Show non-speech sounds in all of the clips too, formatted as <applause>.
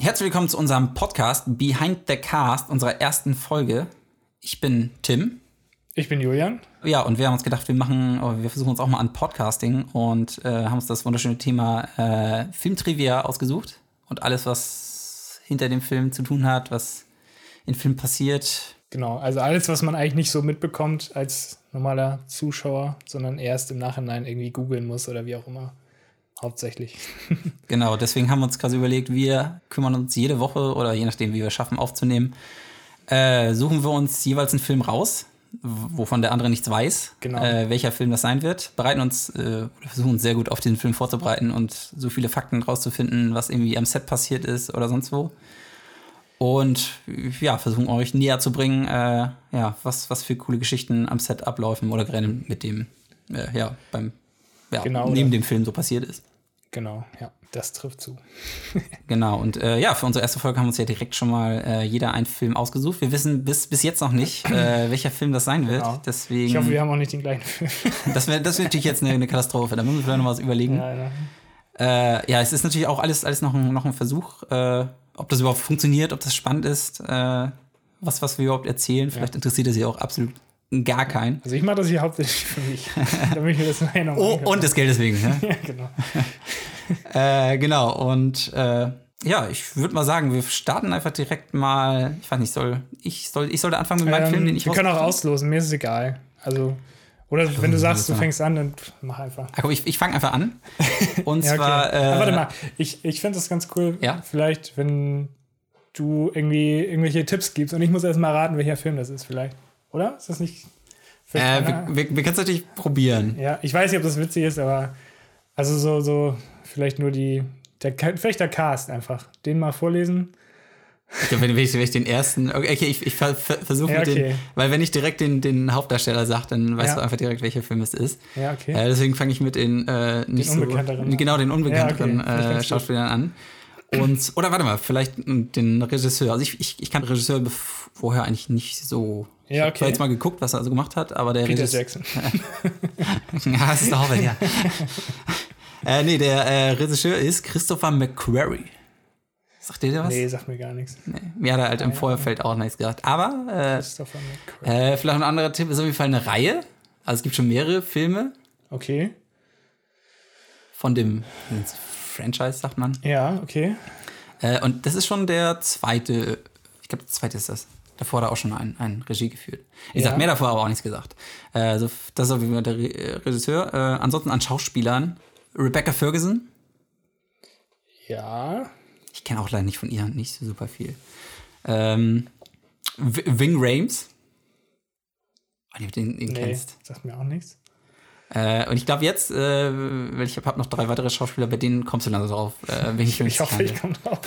Herzlich willkommen zu unserem Podcast Behind the Cast, unserer ersten Folge. Ich bin Tim. Ich bin Julian. Ja, und wir haben uns gedacht, wir machen, oh, wir versuchen uns auch mal an Podcasting und äh, haben uns das wunderschöne Thema äh, Filmtrivia ausgesucht und alles, was hinter dem Film zu tun hat, was in Film passiert. Genau, also alles, was man eigentlich nicht so mitbekommt als normaler Zuschauer, sondern erst im Nachhinein irgendwie googeln muss oder wie auch immer. Hauptsächlich. <laughs> genau, deswegen haben wir uns quasi überlegt, wir kümmern uns jede Woche oder je nachdem, wie wir es schaffen aufzunehmen, äh, suchen wir uns jeweils einen Film raus, wovon der andere nichts weiß, Genau. äh, welcher Film das sein wird, bereiten uns, äh, versuchen uns sehr gut auf diesen Film vorzubereiten und so viele Fakten rauszufinden, was irgendwie am Set passiert ist oder sonst wo. Und ja, versuchen euch näher zu bringen, äh, ja, was, was für coole Geschichten am Set ablaufen oder gerade mit dem, äh, ja, beim, ja, Genau, neben oder? dem Film so passiert ist. Genau, ja, das trifft zu. <laughs> Genau, und äh, ja, für unsere erste Folge haben wir uns ja direkt schon mal äh, jeder einen Film ausgesucht. Wir wissen bis, bis jetzt noch nicht, äh, <clears throat> welcher Film das sein wird. Genau. Deswegen, Ich hoffe, wir haben auch nicht den gleichen Film. <laughs> das wäre das wär natürlich jetzt eine, eine Katastrophe. Da müssen wir vielleicht noch was überlegen. Ja, ja, ja. äh, ja es ist natürlich auch alles, alles noch, ein, noch ein Versuch, äh, ob das überhaupt funktioniert, ob das spannend ist, äh, was, was wir überhaupt erzählen. Vielleicht interessiert es ja auch absolut gar keinen. Also ich mache das hier hauptsächlich für mich, <laughs> damit ich mir das nachher Oh, angucken und des Geldes wegen. Ne? kann. <laughs> Ja, genau. <laughs> Äh, genau, und äh, ja, ich würde mal sagen, wir starten einfach direkt mal. Ich weiß nicht, soll ich soll ich sollte anfangen mit meinem Ähm, Film, den ich wir können auch auslosen, mir ist es egal. Also, oder wenn du sagst, du fängst an, dann mach einfach. Ah, guck, ich, ich fange einfach an. Und Ja, okay. zwar. Äh, Aber warte mal, ich, ich finde das ganz cool, Ja? vielleicht, wenn du irgendwie irgendwelche Tipps gibst und ich muss erst mal raten, welcher Film das ist, vielleicht. Oder? Ist das nicht. Äh, wir, wir, wir können es natürlich probieren. Ja, ich weiß nicht, ob das witzig ist, aber also so, so vielleicht nur die, der, vielleicht der Cast einfach. Den mal vorlesen. Ich glaub, wenn, ich, wenn ich den ersten. Okay, ich, ich ver, ver, versuche Ja, mit okay. den. Weil wenn ich direkt den, den Hauptdarsteller sage, dann weißt Ja. du einfach direkt, welcher Film es ist. Ja, okay. Äh, deswegen fange ich mit den äh, nicht so. Unbekannteren an. Genau, den unbekannteren Ja, okay. Äh. Schauspielern an. Und, oder warte mal, vielleicht den Regisseur. Also ich, ich, ich kann den Regisseur vorher eigentlich nicht so. Ich Ja, habe okay. zwar jetzt mal geguckt, was er also gemacht hat, aber der Peter Regisseur. Jackson. <laughs> Ja, das ist der Hobbit, ja. <laughs> äh, nee, der äh, Regisseur ist Christopher McQuarrie. Sagt dir der was? Nee, sagt mir gar nichts. Nee. Mir hat er halt im Vorfeld auch nichts gesagt. Aber Christopher McQuarrie. äh, äh, vielleicht ein anderer Tipp ist auf jeden Fall eine Reihe. Also es gibt schon mehrere Filme Okay. von dem Franchise, sagt man. Ja, okay. Äh, und das ist schon der zweite, ich glaube, der zweite ist das. Davor hat er auch schon ein, ein Regie geführt. Ich Ja. sag mehr davor, aber auch nichts gesagt. Also das ist auf jeden Fall der Re äh, Regisseur. Äh, ansonsten an Schauspielern Rebecca Ferguson. Ja. Ich kenne auch leider nicht von ihr nicht so super viel. Ähm, W- Ving Rames. Oh, nee, den, den Nee, kennst. sagt mir auch nichts. Äh, und ich glaube jetzt, äh, weil ich habe hab noch drei weitere Schauspieler, bei denen kommst du dann so drauf. Äh, Filme Ich hoffe, ich komme drauf.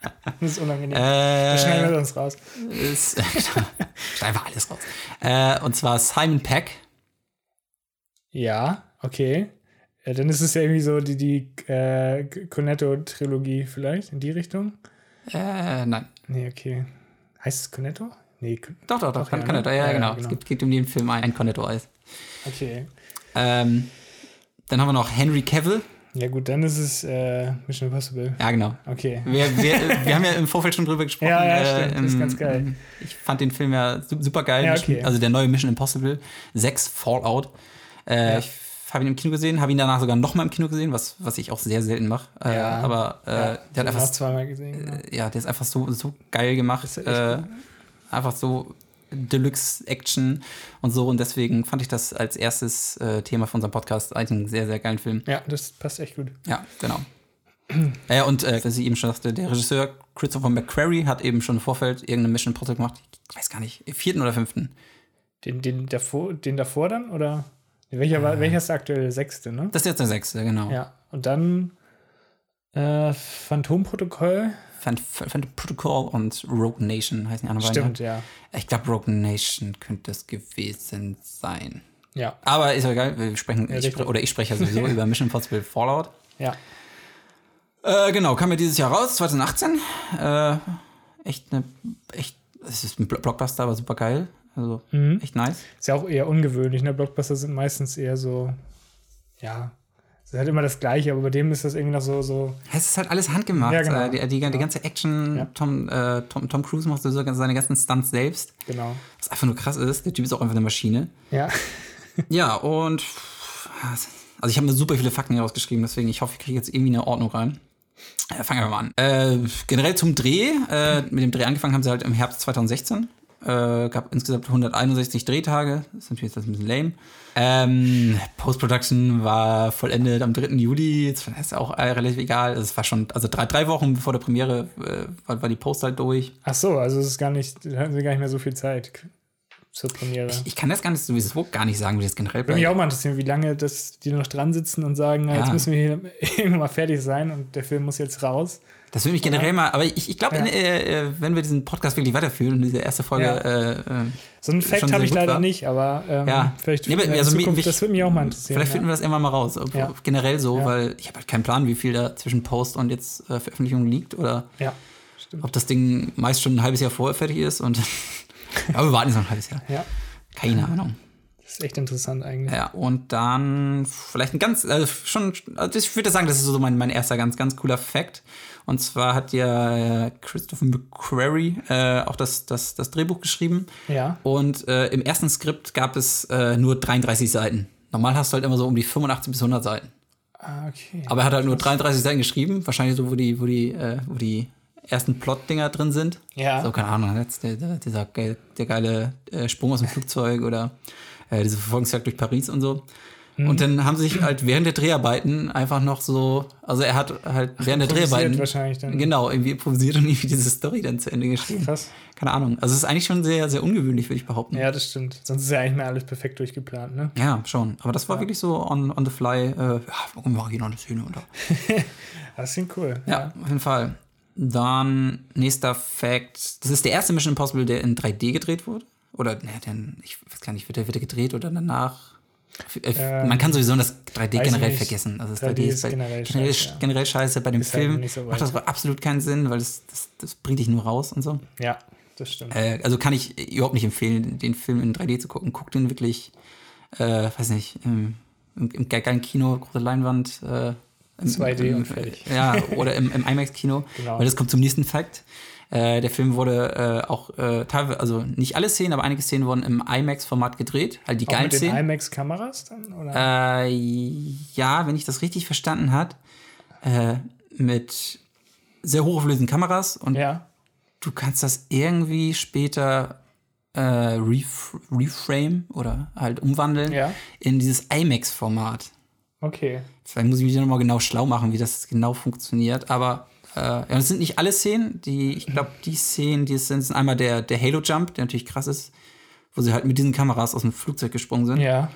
<laughs> das ist unangenehm. Wir schneiden äh, <laughs> wir uns raus. ist, Schneid einfach alles raus. Äh, und zwar Simon Peck. Ja, okay. Ja, dann ist es ja irgendwie so die, die äh, Cornetto-Trilogie vielleicht in die Richtung. Äh, nein. Nee, okay. Heißt es Cornetto? Nee, Doch, doch, doch. Doch, ja, Cornetto. ne? Ja, Ja, genau. ja, Es genau. gibt, gibt in jedem Film ein, ein Cornetto-Eis. okay. Ähm, dann haben wir noch Henry Cavill. Ja, gut, dann ist es äh, Mission Impossible. Ja, genau. Okay. Wir, wir, wir haben ja im Vorfeld schon drüber <laughs> gesprochen. Ja, ja, äh, stimmt. Das ist im- ganz geil. Ich fand den Film ja su- super geil. Ja, okay. Also der neue Mission Impossible 6 Fallout. Äh, Ja. Ich habe ihn im Kino gesehen, habe ihn danach sogar nochmal im Kino gesehen, was, was ich auch sehr selten mache. Äh, Ja. aber äh, Ja, der hat einfach zweimal gesehen. Genau. äh, ja, der ist einfach so, so geil gemacht. ist Äh, einfach so Deluxe-Action und so. Und deswegen fand ich das als erstes äh, Thema von unserem Podcast eigentlich einen sehr, sehr geilen Film. Ja, das passt echt gut. Ja, genau. <clears throat> ja, und äh, was ich eben schon sagte, der Regisseur Christopher McQuarrie hat eben schon im Vorfeld irgendeine Mission Impossible gemacht. Ich weiß gar nicht, vierten oder fünften. Den, den, davor, den davor dann? Oder? Welcher, war, welcher ist der aktuelle? Sechste, ne? Das ist jetzt der sechste, genau. Ja. Und dann äh, Phantomprotokoll. Phantom Protocol und Rogue Nation heißen die anderen Stimmt, beiden. ja. ja. Ich glaube, Rogue Nation könnte es gewesen sein. Ja. Aber ist ja egal, wir sprechen, Ja, ich oder ich spreche ja sowieso <laughs> über Mission Impossible Fallout. Ja. Äh, genau, kam ja dieses Jahr raus, 2018. Äh, echt eine, echt, es ist ein Blo- Blockbuster, aber super geil. Also Mhm. echt nice. Ist ja auch eher ungewöhnlich. Ne? Blockbuster sind meistens eher so, ja, Es ist halt immer das Gleiche, aber bei dem ist das irgendwie noch so. so Es ist halt alles handgemacht. Ja, genau. Äh, die, die, die ganze Action, Ja. Tom, äh, Tom, Tom Cruise macht so seine ganzen Stunts selbst. genau. Was einfach nur krass ist. Der Typ ist auch einfach eine Maschine. Ja. <laughs> Ja, und also ich habe mir super viele Fakten hier rausgeschrieben, deswegen ich hoffe, ich kriege jetzt irgendwie eine Ordnung rein. Äh, fangen wir mal an. Äh, generell zum Dreh. Äh, mit dem Dreh angefangen haben sie halt im Herbst 2016. Äh, gab insgesamt 161 Drehtage. Das ist natürlich jetzt ein bisschen lame. Ähm, Post-Production war vollendet am 3. Juli. Das ist auch äh, relativ egal. Es war schon, also drei, drei Wochen vor der Premiere äh, war, war die Post halt durch. Ach so, also es ist gar nicht, da hatten sie gar nicht mehr so viel Zeit zur Premiere. Ich kann das gar nicht sowieso gar nicht sagen, wie das generell Würde mich auch mal interessieren, wie lange das, die noch dran sitzen und sagen, na, jetzt Ja. müssen wir hier <laughs> irgendwann mal fertig sein und der Film muss jetzt raus. Das würde mich generell mal, aber ich, ich glaube, Ja. äh, äh, wenn wir diesen Podcast wirklich weiterführen und diese erste Folge, Ja. äh, äh, So einen Fact habe ich leider war. nicht, aber ähm, Ja. vielleicht Nee, also Zukunft, mich- das würde mich auch mal interessieren. vielleicht finden wir das irgendwann mal raus. Generell so, weil ich habe halt keinen Plan, wie viel da zwischen Post und jetzt äh, Veröffentlichung liegt oder ob das Ding meist schon ein halbes Jahr vorher fertig ist und <laughs> aber wir warten jetzt noch ein halbes Jahr. Ja, Keine Ahnung. das ist echt interessant eigentlich. Ja, und dann vielleicht ein ganz, also schon, also ich würde sagen, das ist so mein, mein erster ganz, ganz cooler Fact. Und zwar hat ja Christopher McQuarrie äh, auch das, das, das Drehbuch geschrieben. Ja, Und äh, im ersten Skript gab es äh, nur 33 Seiten. Normal hast du halt immer so um die 85 bis 100 Seiten. ah, okay. Aber er hat halt nur 33 Seiten geschrieben. Wahrscheinlich so, wo die, wo die, äh, wo die ersten Plot-Dinger drin sind. Ja. So, keine Ahnung, jetzt der, der, dieser geil, der geile äh, Sprung aus dem Flugzeug oder äh, diese Verfolgungsjagd durch Paris und so. Mhm. Und dann haben sie sich halt während der Dreharbeiten einfach noch so, also er hat halt während der Dreharbeiten wahrscheinlich dann. genau irgendwie improvisiert und irgendwie diese Story dann zu Ende geschrieben. Krass. Keine Ahnung. Also es ist eigentlich schon sehr, sehr ungewöhnlich, würde ich behaupten. Ja, das stimmt. Sonst ist ja eigentlich mehr alles perfekt durchgeplant, ne? Ja, schon. Aber das war Ja. wirklich so on, on the fly. Äh, ja, warum mache ich hier noch eine Szene unter? <laughs> Das klingt cool. Ja, auf jeden Fall. Dann nächster Fact. Das ist der erste Mission Impossible, der in 3D gedreht wurde. Oder, ne, den, ich weiß gar nicht, wird der, wird der gedreht oder danach? Äh, Ähm, Man kann sowieso das 3D weiß generell vergessen. Also das 3D 3D, ist bei- generell generell, scheiße, ja. generell scheiße. Bei dem Ist halt Film nicht so macht das aber absolut keinen Sinn, weil das, das, das bringt dich nur raus und so. Ja, das stimmt. Äh, also kann ich überhaupt nicht empfehlen, den Film in 3D zu gucken. Guckt den wirklich, äh, weiß nicht, im, im, im geilen Kino, große Leinwand. Äh, im, 2D im, und fertig. Ja, <laughs> oder im, im IMAX-Kino. Genau. Weil das kommt zum nächsten Fakt. Äh, der Film wurde äh, auch äh, teilweise, also nicht alle Szenen, aber einige Szenen wurden im IMAX-Format gedreht. Halt die Auch geilen mit den Szenen. IMAX-Kameras dann? Oder? Äh, ja, wenn ich das richtig verstanden hat, äh, mit sehr hochauflösenden Kameras und ja. du kannst das irgendwie später äh, ref reframe oder halt umwandeln Ja. in dieses IMAX-Format. Okay. Vielleicht muss ich mich nochmal genau schlau machen, wie das genau funktioniert. Aber äh, ja, das sind nicht alle Szenen. Die, ich glaube, die Szenen, die es sind, sind einmal der, der Halo-Jump, der natürlich krass ist, wo sie halt mit diesen Kameras aus dem Flugzeug gesprungen sind. Ja.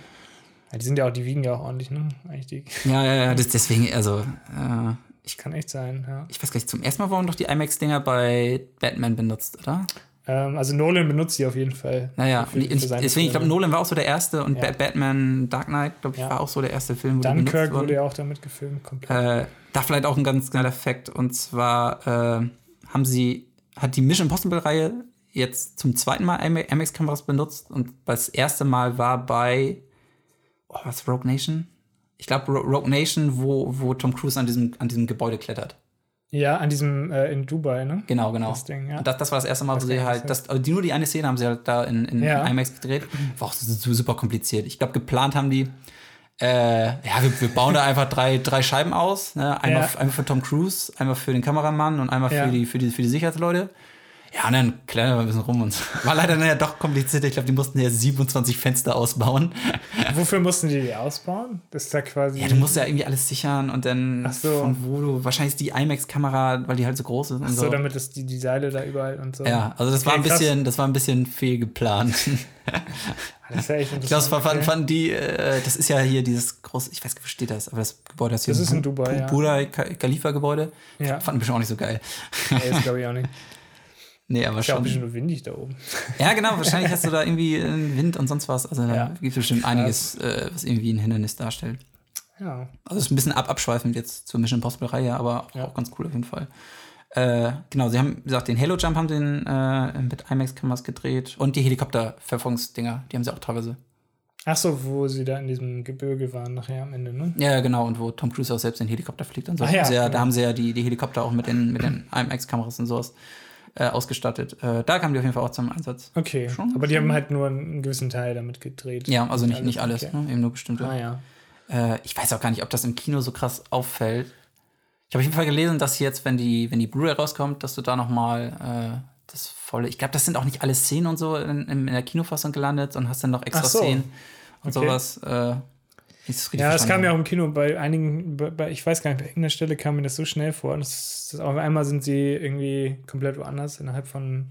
ja. Die sind ja auch, die wiegen ja auch ordentlich, ne? Eigentlich die. Ja, ja, ja, das, deswegen, also, äh, ich, Kann echt sein, ja. ich weiß gar nicht, zum ersten Mal wurden doch die IMAX-Dinger bei Batman benutzt, oder? Ähm, also Nolan benutzt die auf jeden Fall. Naja, Für- für deswegen, ich glaube, Filme. Nolan war auch so der erste und Ja. Ba- Batman Dark Knight, glaube ich, Ja. war auch so der erste Film, wo die Dunkirk wurde ja auch damit gefilmt, komplett. Äh, da vielleicht auch ein ganz geiler Fakt. Und zwar äh, haben sie, hat die Mission Impossible-Reihe jetzt zum zweiten Mal MX-Kameras benutzt und das erste Mal war bei oh, was Rogue Nation? Ich glaube Rogue Nation, wo, wo Tom Cruise an diesem, an diesem Gebäude klettert. Ja, an diesem, äh, in Dubai, ne? Genau, genau. Das Ding, ja. Das, das war das erste Mal, wo Weiß sie halt, das, also die, nur die eine Szene haben sie halt da in, in Ja. IMAX gedreht. War auch super kompliziert. Ich glaube, geplant haben die, äh, ja, wir, wir bauen da einfach drei, drei Scheiben aus. Ne? Einmal, Ja. einmal für Tom Cruise, einmal für den Kameramann und einmal für, die, für, die, für die Sicherheitsleute. Ja, und dann klettern wir ein bisschen rum und <laughs> war leider nachher doch kompliziert. Ich glaube, die mussten ja 27 Fenster ausbauen. <laughs> Wofür mussten die die ausbauen? Das ist da quasi. Ja, du musst ja irgendwie alles sichern und dann Ach so. von wo du, wahrscheinlich ist die IMAX-Kamera, weil die halt so groß ist und so, so. damit es die, die Seile da überall und so. Ja, also das war ein Okay, krass. bisschen, das war ein bisschen fehlgeplant. <laughs> Das ist ja echt Ich glaube, interessant. fanden, okay. fanden die, äh, das ist ja hier dieses große, ich weiß nicht, wo steht das, aber das Gebäude ist hier Das ist in Bu- Dubai, Bu- ja. Burj Kha- Khalifa Gebäude. Ja. Fanden bestimmt auch nicht so geil. Nee, das glaube ich auch nicht. Nee, aber Ist ja auch ein schon. bisschen nur windig da oben. Ja, genau, wahrscheinlich hast du da irgendwie äh, Wind und sonst was. Also da Ja. gibt es bestimmt einiges, äh, was irgendwie ein Hindernis darstellt. Ja. Also es ist ein bisschen ab abschweifend jetzt zur Mission Impossible Reihe, aber auch, Ja. auch ganz cool auf jeden Fall. Äh, genau, sie haben gesagt, den Halo Jump haben den äh, mit IMAX-Kameras gedreht und die Helikopter-Verfolgungsdinger, die haben sie auch teilweise Ach so, wo sie da in diesem Gebirge waren, nachher am Ende, ne? Ja, genau, und wo Tom Cruise auch selbst den Helikopter fliegt und so. Ach ja, Sehr, ja. Da haben sie ja die, die Helikopter auch mit den, mit den IMAX-Kameras und sowas äh, ausgestattet. Äh, da kamen die auf jeden Fall auch zum Einsatz. Okay. Schon- Aber die schon. haben halt nur einen gewissen Teil damit gedreht. Ja, also nicht, nicht alles, okay. ne? eben nur bestimmte. Ah ja. Äh, ich weiß auch gar nicht, ob das im Kino so krass auffällt. Ich habe auf jeden Fall gelesen, dass jetzt, wenn die, wenn die Blu-ray rauskommt, dass du da noch mal äh, das volle. Ich glaube, das sind auch nicht alle Szenen und so in, in der Kinofassung gelandet und hast dann noch extra so. Szenen und Okay. sowas. Äh, Ja, es kam ja auch im Kino bei einigen, bei, ich weiß gar nicht, bei irgendeiner Stelle kam mir das so schnell vor. Das, das auf einmal sind sie irgendwie komplett woanders innerhalb von ein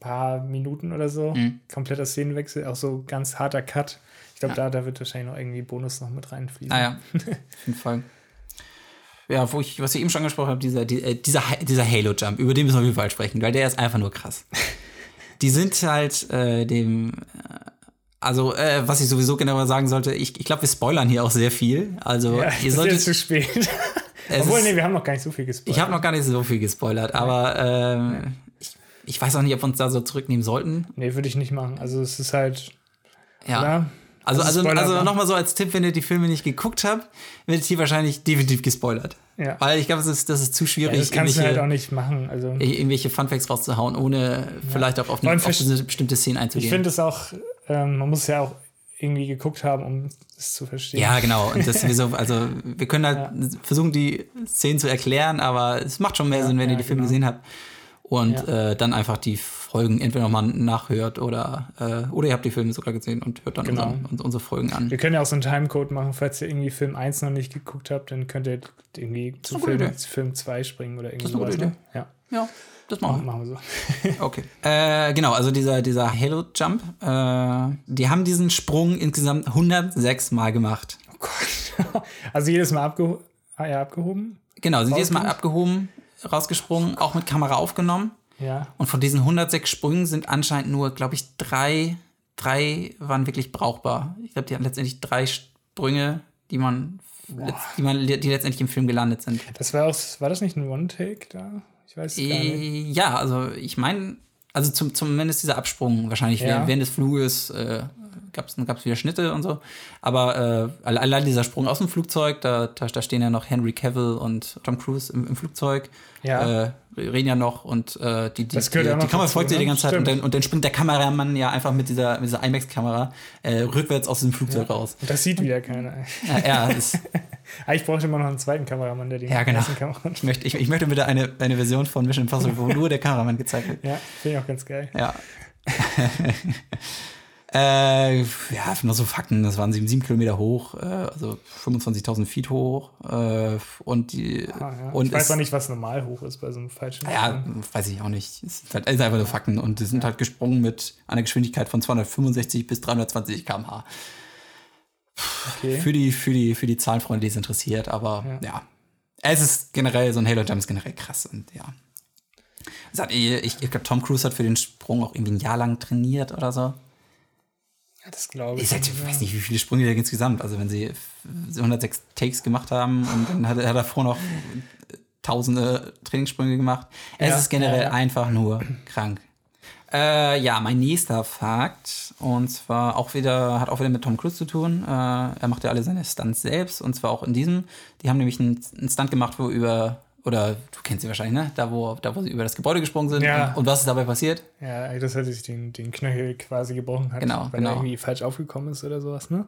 paar Minuten oder so. Mhm. Kompletter Szenenwechsel, auch so ganz harter Cut. Ich glaube, da, da wird wahrscheinlich noch irgendwie Bonus noch mit reinfließen. Ah ja, <laughs> auf jeden Fall. Ja, wo ich, was ich eben schon angesprochen habe, dieser, die, äh, dieser, Ha- dieser Halo-Jump, über den müssen wir auf jeden Fall sprechen, weil der ist einfach nur krass. Die sind halt äh, dem, äh, also äh, was ich sowieso genauer sagen sollte, ich, ich glaube, wir spoilern hier auch sehr viel. Also Ja, ihr das ist solltet, jetzt zu spät. <laughs> Obwohl, ist- nee, wir haben noch gar nicht so viel gespoilert. ich habe noch gar nicht so viel gespoilert, aber ähm, ich, ich weiß auch nicht, ob wir uns da so zurücknehmen sollten. Nee, würde ich nicht machen. Also, es ist halt, Ja. oder? Also, Also also, Spoiler also nochmal so als Tipp, wenn ihr die Filme nicht geguckt habt, werdet ihr wahrscheinlich definitiv gespoilert. Ja. Weil ich glaube, das ist, das ist zu ja schwierig, das kannst du halt auch nicht machen. Also, irgendwelche Funfacts rauszuhauen, ohne vielleicht auch auf, eine, auf diese bestimmte Szene ich einzugehen. finde es auch, ähm, man muss es ja auch irgendwie geguckt haben, um es zu verstehen. ja, genau. Und das sowieso, <laughs> also wir können halt versuchen, die Szenen zu erklären, aber es macht schon mehr Sinn, wenn ihr ja, die Filme genau. gesehen habt. Und Ja. äh, dann einfach die Folgen entweder nochmal nachhört oder, äh, oder ihr habt die Filme sogar gesehen und hört dann Genau. unseren, uns- unsere Folgen an. Wir können ja auch so einen Timecode machen, falls ihr irgendwie Film 1 noch nicht geguckt habt, dann könnt ihr irgendwie zu Film, zu Film 2 springen oder irgendwie sowas. Ne? Ja, Ja, das machen wir. machen wir so. <laughs> Okay. Äh, genau, also dieser, dieser Halo-Jump, äh, die haben diesen Sprung insgesamt 106 Mal gemacht. Oh Gott. <laughs> Also jedes Mal abgeho ah, ja, abgehoben? Genau, sind jedes Mal abgehoben, rausgesprungen, auch mit Kamera aufgenommen. Ja. Und von diesen 106 Sprüngen sind anscheinend nur, glaube ich, drei, drei waren wirklich brauchbar. Ich glaube, die hatten letztendlich drei Sprünge, die man, die man, die letztendlich im Film gelandet sind. Das war auch, war das nicht ein One-Take da? Ich weiß es gar nicht. Äh, Ja, also ich meine, also zum, zumindest dieser Absprung wahrscheinlich Ja. während, des Fluges äh, gab es wieder Schnitte und so. Aber äh, alle- allein dieser Sprung aus dem Flugzeug, da, da, stehen ja noch Henry Cavill und Tom Cruise im, im Flugzeug. Ja. Äh, reden ja noch und äh, die, die, die, ja die Kamera folgt dir ne? die ganze Zeit und dann, und dann springt der Kameramann ja einfach mit dieser, mit dieser IMAX-Kamera äh, rückwärts aus dem Flugzeug raus. Und das sieht wieder keiner. Ja, ja, das, <laughs> Eigentlich brauche ich immer noch einen zweiten Kameramann, der die Ja, genau. ersten Kamera. ich, möchte, ich, ich möchte bitte eine, eine Version von Mission Impossible, wo nur der Kameramann gezeigt wird. <laughs> Ja, finde ich auch ganz geil. Ja. <laughs> äh, ja, nur so Fakten. Das waren sieben, sieben Kilometer hoch, äh, also 25.000 Feet hoch. Äh, und die. Ah, ja. und ich weiß auch nicht, was normal hoch ist bei so einem falschen Ja, weiß ich auch nicht. Es sind halt sind einfach nur Fakten. Und die sind halt gesprungen mit einer Geschwindigkeit von 265 bis 320 km/h. Okay. Für die, für die, für die Zahlenfreunde, die es interessiert. Aber ja. Es ist generell, so ein Halo Jump ist generell krass. Und ja. Hat, ich ich glaube, Tom Cruise hat für den Sprung auch irgendwie ein Jahr lang trainiert oder so. Ja, das glaube ich. Ich halt, weiß nicht, wie viele Sprünge der insgesamt. Also, wenn sie 106 Takes gemacht haben und dann hat er davor noch tausende Trainingssprünge gemacht. Es Ja, ist generell ja, ja. einfach nur krank. Äh, ja, mein nächster Fakt, und zwar auch wieder, hat auch wieder mit Tom Cruise zu tun. Äh, er macht ja alle seine Stunts selbst, und zwar auch in diesem. Die haben nämlich einen, einen Stunt gemacht, wo über, oder du kennst sie wahrscheinlich, ne? Da, wo, da, wo sie über das Gebäude gesprungen sind. Ja. Und, und was ist dabei passiert? Ja, dass er sich den, den Knöchel quasi gebrochen hat, Genau, weil genau. er irgendwie falsch aufgekommen ist oder sowas, ne?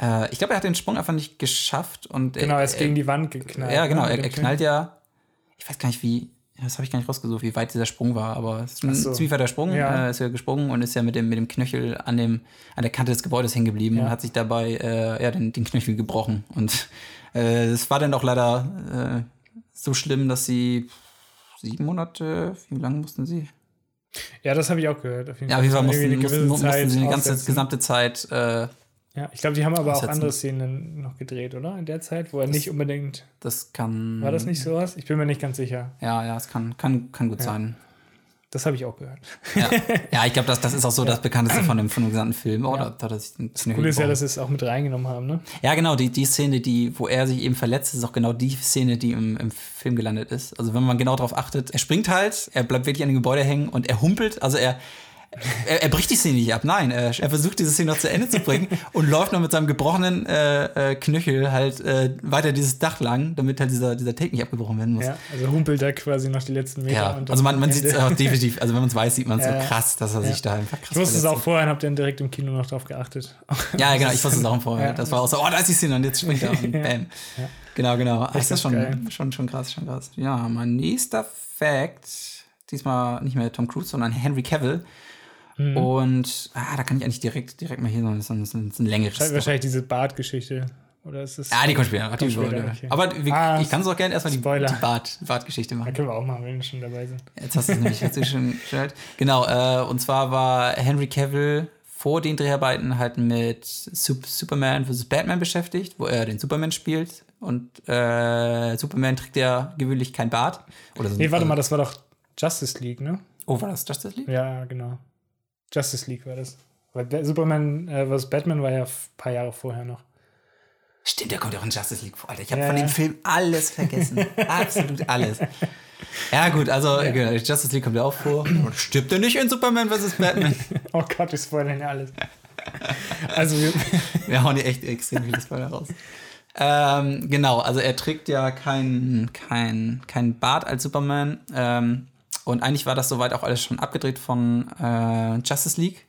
Äh, ich glaube, er hat den Sprung einfach nicht geschafft und Genau, er ist gegen die Wand geknallt. Ja, genau. ne, Er, er knallt ja. Ich weiß gar nicht, wie. Das habe ich gar nicht rausgesucht, wie weit dieser Sprung war, aber es ist ein so. ziemlich weiter Sprung. Ja. Äh, ist ja gesprungen und ist ja mit dem, mit dem Knöchel an, dem, an der Kante des Gebäudes hängen geblieben Ja. und hat sich dabei äh, ja, den, den Knöchel gebrochen. Und äh, es war dann auch leider äh, so schlimm, dass sie sieben Monate, wie lange mussten sie? Ja, das habe ich auch gehört. Auf jeden Ja, auf jeden Fall mussten, mussten, mussten sie Zeit ganze gesamte Zeit. Ja, ich glaube, die haben aber auch andere Szenen noch gedreht, oder? In der Zeit, wo er nicht unbedingt. das kann. War das nicht sowas? Ich bin mir nicht ganz sicher. Ja, ja, es kann, kann, kann gut sein. Das habe ich auch gehört. Ja, <laughs> ja ich glaube, das, das ist auch so das bekannteste von dem, von dem gesamten Film. Oh, da, da hat er sich den Knöchel Cool ist ja, dass sie es auch mit reingenommen haben, ne? Ja, genau, die, die Szene, die, wo er sich eben verletzt, ist auch genau die Szene, die im, im Film gelandet ist. Also wenn man genau darauf achtet, er springt halt, er bleibt wirklich an dem Gebäude hängen und er humpelt, also er, er, er bricht die Szene nicht ab, nein. Er, er versucht diese Szene noch zu Ende zu bringen und läuft noch mit seinem gebrochenen äh, äh, Knöchel halt äh, weiter dieses Dach lang, damit halt dieser, dieser Take nicht abgebrochen werden muss. Ja, also humpelt er quasi noch die letzten Meter. Ja, also man, man sieht es auch definitiv, also wenn man es weiß, sieht man es <laughs> Ja, so krass, dass er ja. sich da einfach krass Ich wusste es auch vorher und hab dann direkt im Kino noch drauf geachtet. <laughs> Ja, genau, ich wusste es auch Vorher. Das war auch so, oh, da ist die Szene und jetzt springt er und <laughs> bam. Genau, genau. Ach, das ist geil. schon, schon, schon krass, schon krass. Ja, mein nächster Fact, diesmal nicht mehr Tom Cruise, sondern Henry Cavill. Mhm. Und ah, da kann ich eigentlich direkt, direkt mal hier, sondern das ist ein, das ist ein längeres. Wahrscheinlich, diese Bart-Geschichte. Oder ist das. Ja, die kommt später. Kommt später, okay. Aber wir, Ah, ich kann es auch gerne erstmal die, die Bart, Bartgeschichte Da machen. können wir auch machen, wenn wir schon dabei sind. Jetzt hast du es nämlich jetzt schon <laughs> gestellt. Genau, äh, und zwar war Henry Cavill vor den Dreharbeiten halt mit Sup Superman vs. Batman beschäftigt, wo er den Superman spielt. Und äh, Superman trägt ja gewöhnlich kein Bart. Oder so. Nee, warte mal, das war doch Justice League, ne? Oh, war das Justice League? Ja, genau. Justice League war das. Weil Superman äh, vs. Batman war ja ein paar Jahre vorher noch. Stimmt, der kommt ja auch in Justice League vor. Alter, ich habe Ja, von dem ja. Film alles vergessen. <laughs> Absolut alles. Ja, gut, also genau, Justice League kommt ja auch vor. Und stirbt er nicht in Superman vs. Batman? <laughs> Oh Gott, wir spoilern ja alles. Also, wir, <laughs> Wir hauen hier echt extrem viele Spoiler raus. Ähm, genau, also er trägt ja kein, kein, kein Bart als Superman. Ähm, und eigentlich war das soweit auch alles schon abgedreht von äh, Justice League.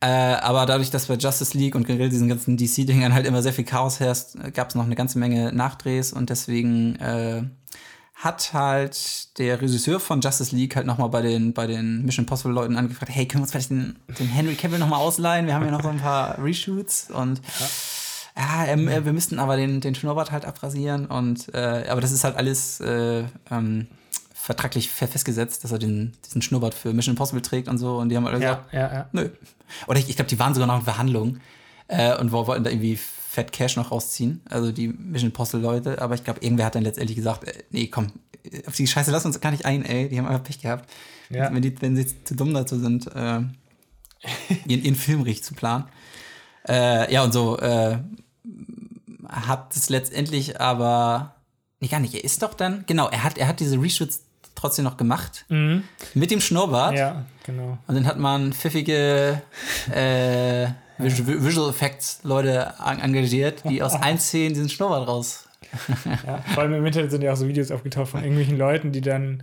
Äh, aber dadurch, dass bei Justice League und generell diesen ganzen DC-Dingern halt immer sehr viel Chaos herrscht, gab es noch eine ganze Menge Nachdrehs und deswegen äh, hat halt der Regisseur von Justice League halt nochmal bei den, bei den Mission Impossible Leuten angefragt, hey, können wir uns vielleicht den, den Henry Cavill nochmal ausleihen? Wir haben ja noch so ein paar <laughs> Reshoots und ja, ähm, äh, wir müssten aber den, den Schnurrbart halt abrasieren und äh, aber das ist halt alles äh, ähm, vertraglich fe- festgesetzt, dass er den, diesen Schnurrbart für Mission Impossible trägt und so und die haben alle gesagt, ja, ja, ja. nö. Oder ich, ich glaube, die waren sogar noch in Verhandlungen äh, und wo- wollten da irgendwie Fett Cash noch rausziehen, also die Mission Impossible Leute, aber ich glaube, irgendwer hat dann letztendlich gesagt, äh, nee, komm, äh, auf die Scheiße lass uns gar nicht ein, ey, die haben einfach Pech gehabt. Ja. Wenn, die, wenn sie zu dumm dazu sind, äh, <laughs> ihren, ihren Film richtig zu planen. Äh, ja, und so äh, hat es letztendlich aber, nee, gar nicht, er ist doch dann, genau, er hat, er hat diese Reshoots trotzdem noch gemacht, Mhm. mit dem Schnurrbart. Ja, genau. Und dann hat man pfiffige äh, Visual, Effects Leute engagiert, die aus <laughs> ein Szenen diesen Schnurrbart raus. Ja, vor allem im Internet sind ja auch so Videos aufgetaucht von irgendwelchen Leuten, die dann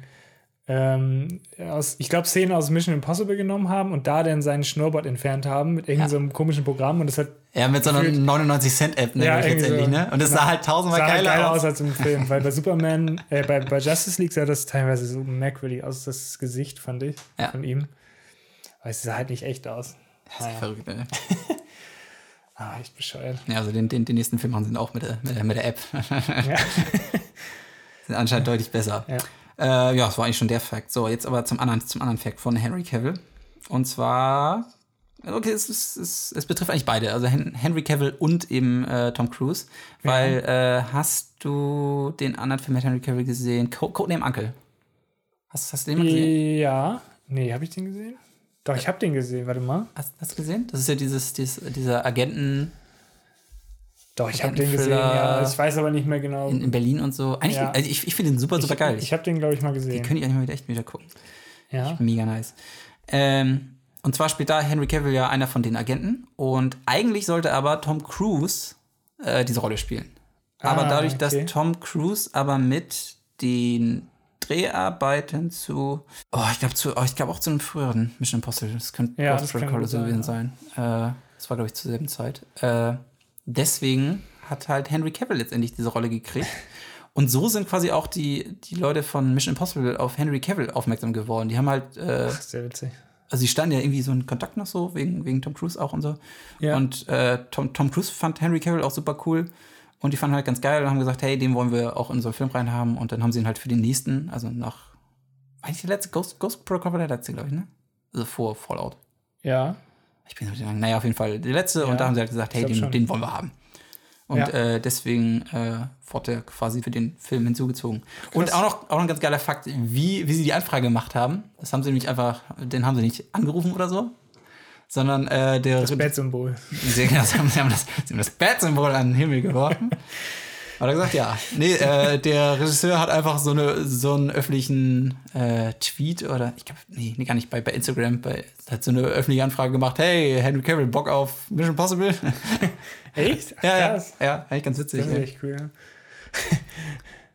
ähm, aus, ich glaube, Szenen aus Mission Impossible genommen haben und da dann seinen Schnurrbart entfernt haben mit irgendeinem so einem komischen Programm und das hat Ja, mit so einer Gefühlt- 99 Cent App, ne, Ja, letztendlich, so. ne? Und das sah halt tausendmal sah halt geiler, geiler aus. aus als im Film, weil bei Superman, <laughs> äh, bei, bei Justice League sah das teilweise so merkwürdig aus, das Gesicht, fand ich, Ja. von ihm. Aber es sah halt nicht echt aus. Das ist ja verrückt, ne? <laughs> Ah, echt bescheuert. Ja, also den, den, den nächsten Film machen sie auch mit der, mit der, mit der App. Ja. <laughs> Sind anscheinend deutlich besser. Ja. Äh, ja, das war eigentlich schon der Fact. So, jetzt aber zum anderen, zum anderen Fact von Henry Cavill. Und zwar, okay, es, ist, es, es betrifft eigentlich beide, also Hen Henry Cavill und eben äh, Tom Cruise. Weil, äh, hast du den anderen Film mit Henry Cavill gesehen? Co Codename Uncle. Hast, hast du den mal gesehen? Ja. Nee, habe ich den gesehen? Doch, ich habe den gesehen, warte mal. Hast, hast du gesehen? Das ist ja dieses, dieses dieser Agenten Doch, ich habe den gesehen, ja. Ich weiß aber nicht mehr genau. in, in Berlin und so. Eigentlich, Ja. also ich, ich finde den super, super geil. Ich, ich habe den, glaube ich, mal gesehen. können ich eigentlich mal wieder echt wieder gucken. ja. Mega nice. Ähm, und zwar spielt da Henry Cavill ja einer von den Agenten. Und eigentlich sollte aber Tom Cruise äh, diese Rolle spielen. Aber Ah, dadurch, dass okay. Tom Cruise aber mit den Dreharbeiten zu, oh, ich glaube zu, oh, ich glaube auch zu einem früheren Mission Impossible. Das könnte Ja, Ghost Protocol so gewesen sein. Äh, das war glaube ich zur selben Zeit. Äh, deswegen hat halt Henry Cavill letztendlich diese Rolle gekriegt. Und so sind quasi auch die, die Leute von Mission Impossible auf Henry Cavill aufmerksam geworden. Die haben halt, äh, Sehr witzig. also sie standen ja irgendwie so in Kontakt noch so, wegen, wegen Tom Cruise auch und so. Ja. Und äh, Tom, Tom Cruise fand Henry Cavill auch super cool. Und die fanden halt ganz geil und haben gesagt, hey, den wollen wir auch in so einen Film reinhaben. Und dann haben sie ihn halt für den nächsten, also nach, nicht der letzte Ghost, Ghost Protocol war der letzte, glaube ich, ne? Also vor Fallout. Ja. Ich bin nicht lang, naja, auf jeden Fall der letzte. Ja, und da haben sie halt gesagt, hey, den, den wollen wir haben. Und Ja. äh, deswegen äh, wurde er quasi für den Film hinzugezogen. Und auch noch, auch noch ein ganz geiler Fakt, wie, wie sie die Anfrage gemacht haben. Das haben sie nämlich einfach, den haben sie nicht angerufen oder so, sondern äh, der Das Bat-Symbol. Sie, genau, sie haben, sie haben das, sie haben das Bat-Symbol an den Himmel geworfen. <laughs> Hat er gesagt, ja. Nee, äh, der Regisseur hat einfach so, eine, so einen öffentlichen äh, Tweet oder, ich glaube, nee, nee, gar nicht, bei, bei Instagram, bei, hat so eine öffentliche Anfrage gemacht, hey, Henry Cavill, Bock auf Mission Possible? <laughs> Echt? Ja, ja, krass. ja, eigentlich ganz witzig. Das ist echt cool. Ja. <laughs>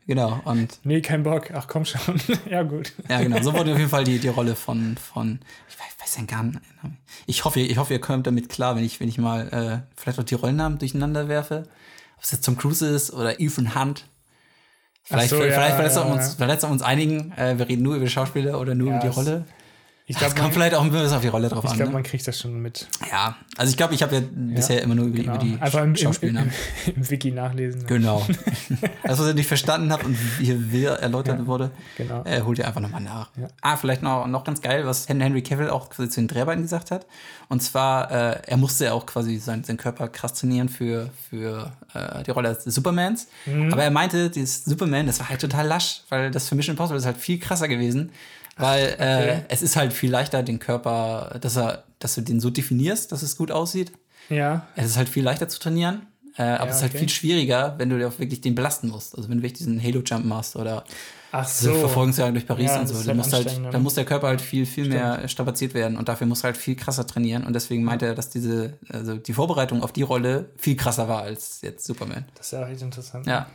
Genau, und Nee, kein Bock. Ach komm schon. <laughs> ja, gut. ja, genau, so wurde auf jeden Fall die, die Rolle von, von ich weiß, weiß ja gar nicht. Ich hoffe, ich hoffe, ihr kommt damit klar, wenn ich, wenn ich mal äh, vielleicht auch die Rollennamen durcheinander werfe. Ob es jetzt Tom Cruise ist oder Ethan Hunt. Vielleicht, so, vielleicht, ja, vielleicht, ja, uns, ja. vielleicht uns einigen, äh, wir reden nur über Schauspieler oder nur über die Rolle. Ich Das glaube, kommt man, vielleicht auch ein bisschen auf die Rolle drauf ich an. glaub, ne? man kriegt das schon mit. Ja, also ich glaube, ich habe ja, bisher immer nur über, Genau. über die Einfach im, im, im, Schauspielernamen. im Wiki nachlesen. Genau. <laughs> das, was ihr nicht verstanden habt und hier wieder erläutert Ja. wurde, Genau. äh, holt ihr einfach nochmal nach. Ja. Ah, vielleicht noch, noch ganz geil, was Hen- Henry Cavill auch quasi zu den Dreharbeiten gesagt hat. Und zwar, äh, er musste ja auch quasi seinen, seinen Körper krass trainieren für, für äh, die Rolle des Supermans. Mhm. Aber er meinte, dieses Superman, das war halt total lasch, weil das für Mission Impossible ist halt viel krasser gewesen. Weil okay. äh, es ist halt viel leichter, den Körper, dass, er, dass du den so definierst, dass es gut aussieht. Ja. Es ist halt viel leichter zu trainieren, äh, aber es ist halt okay. viel schwieriger, wenn du dir auch wirklich den belasten musst. Also wenn du wirklich diesen Halo-Jump machst oder Ach so. Verfolgungsjagd durch Paris Ja, und so. Dann, halt musst halt, dann muss der Körper halt viel, viel mehr strapaziert werden und dafür muss er halt viel krasser trainieren. Und deswegen meinte er, dass diese, also die Vorbereitung auf die Rolle viel krasser war als jetzt Superman. Das ist ja auch echt interessant. Ja.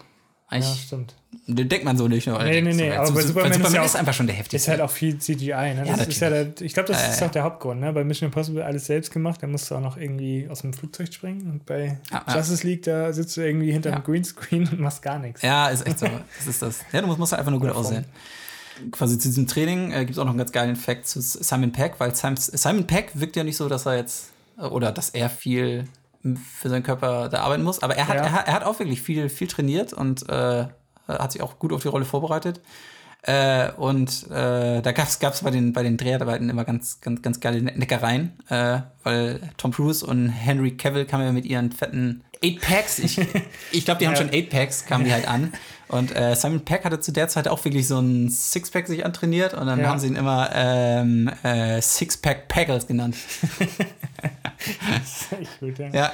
Ja, stimmt. den denkt man so nicht. Nur, Nee, nee, nee, aber bei Superman ist Superman ja ist auch- einfach schon der heftigste. Ist halt auch viel CGI, ne? Das Ja, ist ja der, ich glaube, das Ja, ist ja. auch der Hauptgrund, ne? Bei Mission Impossible alles selbst gemacht, da musst du auch noch irgendwie aus dem Flugzeug springen und bei Ja, ja. Justice League, da sitzt du irgendwie hinter Ja. einem Greenscreen und machst gar nichts. Ja, ist echt so. Das ist das. Ja, du musst, musst halt einfach nur gut aussehen. Quasi zu diesem Training äh, gibt es auch noch einen ganz geilen Fact zu Simon Peck, weil Simon, Simon Peck wirkt ja nicht so, dass er jetzt äh, oder dass er viel für seinen Körper da arbeiten muss, aber er hat, Ja. er, hat- er hat auch wirklich viel, viel trainiert und äh, hat sich auch gut auf die Rolle vorbereitet. Äh, und äh, da gab es bei den, bei den Dreharbeiten immer ganz, ganz, ganz geile Ne- Neckereien, äh, weil Tom Cruise und Henry Cavill kamen ja mit ihren fetten Eight Packs. Ich, <laughs> ich glaube, die haben Ja. schon Eight Packs, kamen die halt an. Und äh, Simon Peck hatte zu der Zeit auch wirklich so ein Sixpack sich antrainiert und dann Ja. haben sie ihn immer ähm, äh, Sixpack Packers genannt. <laughs> Echt gut, ja. Ja,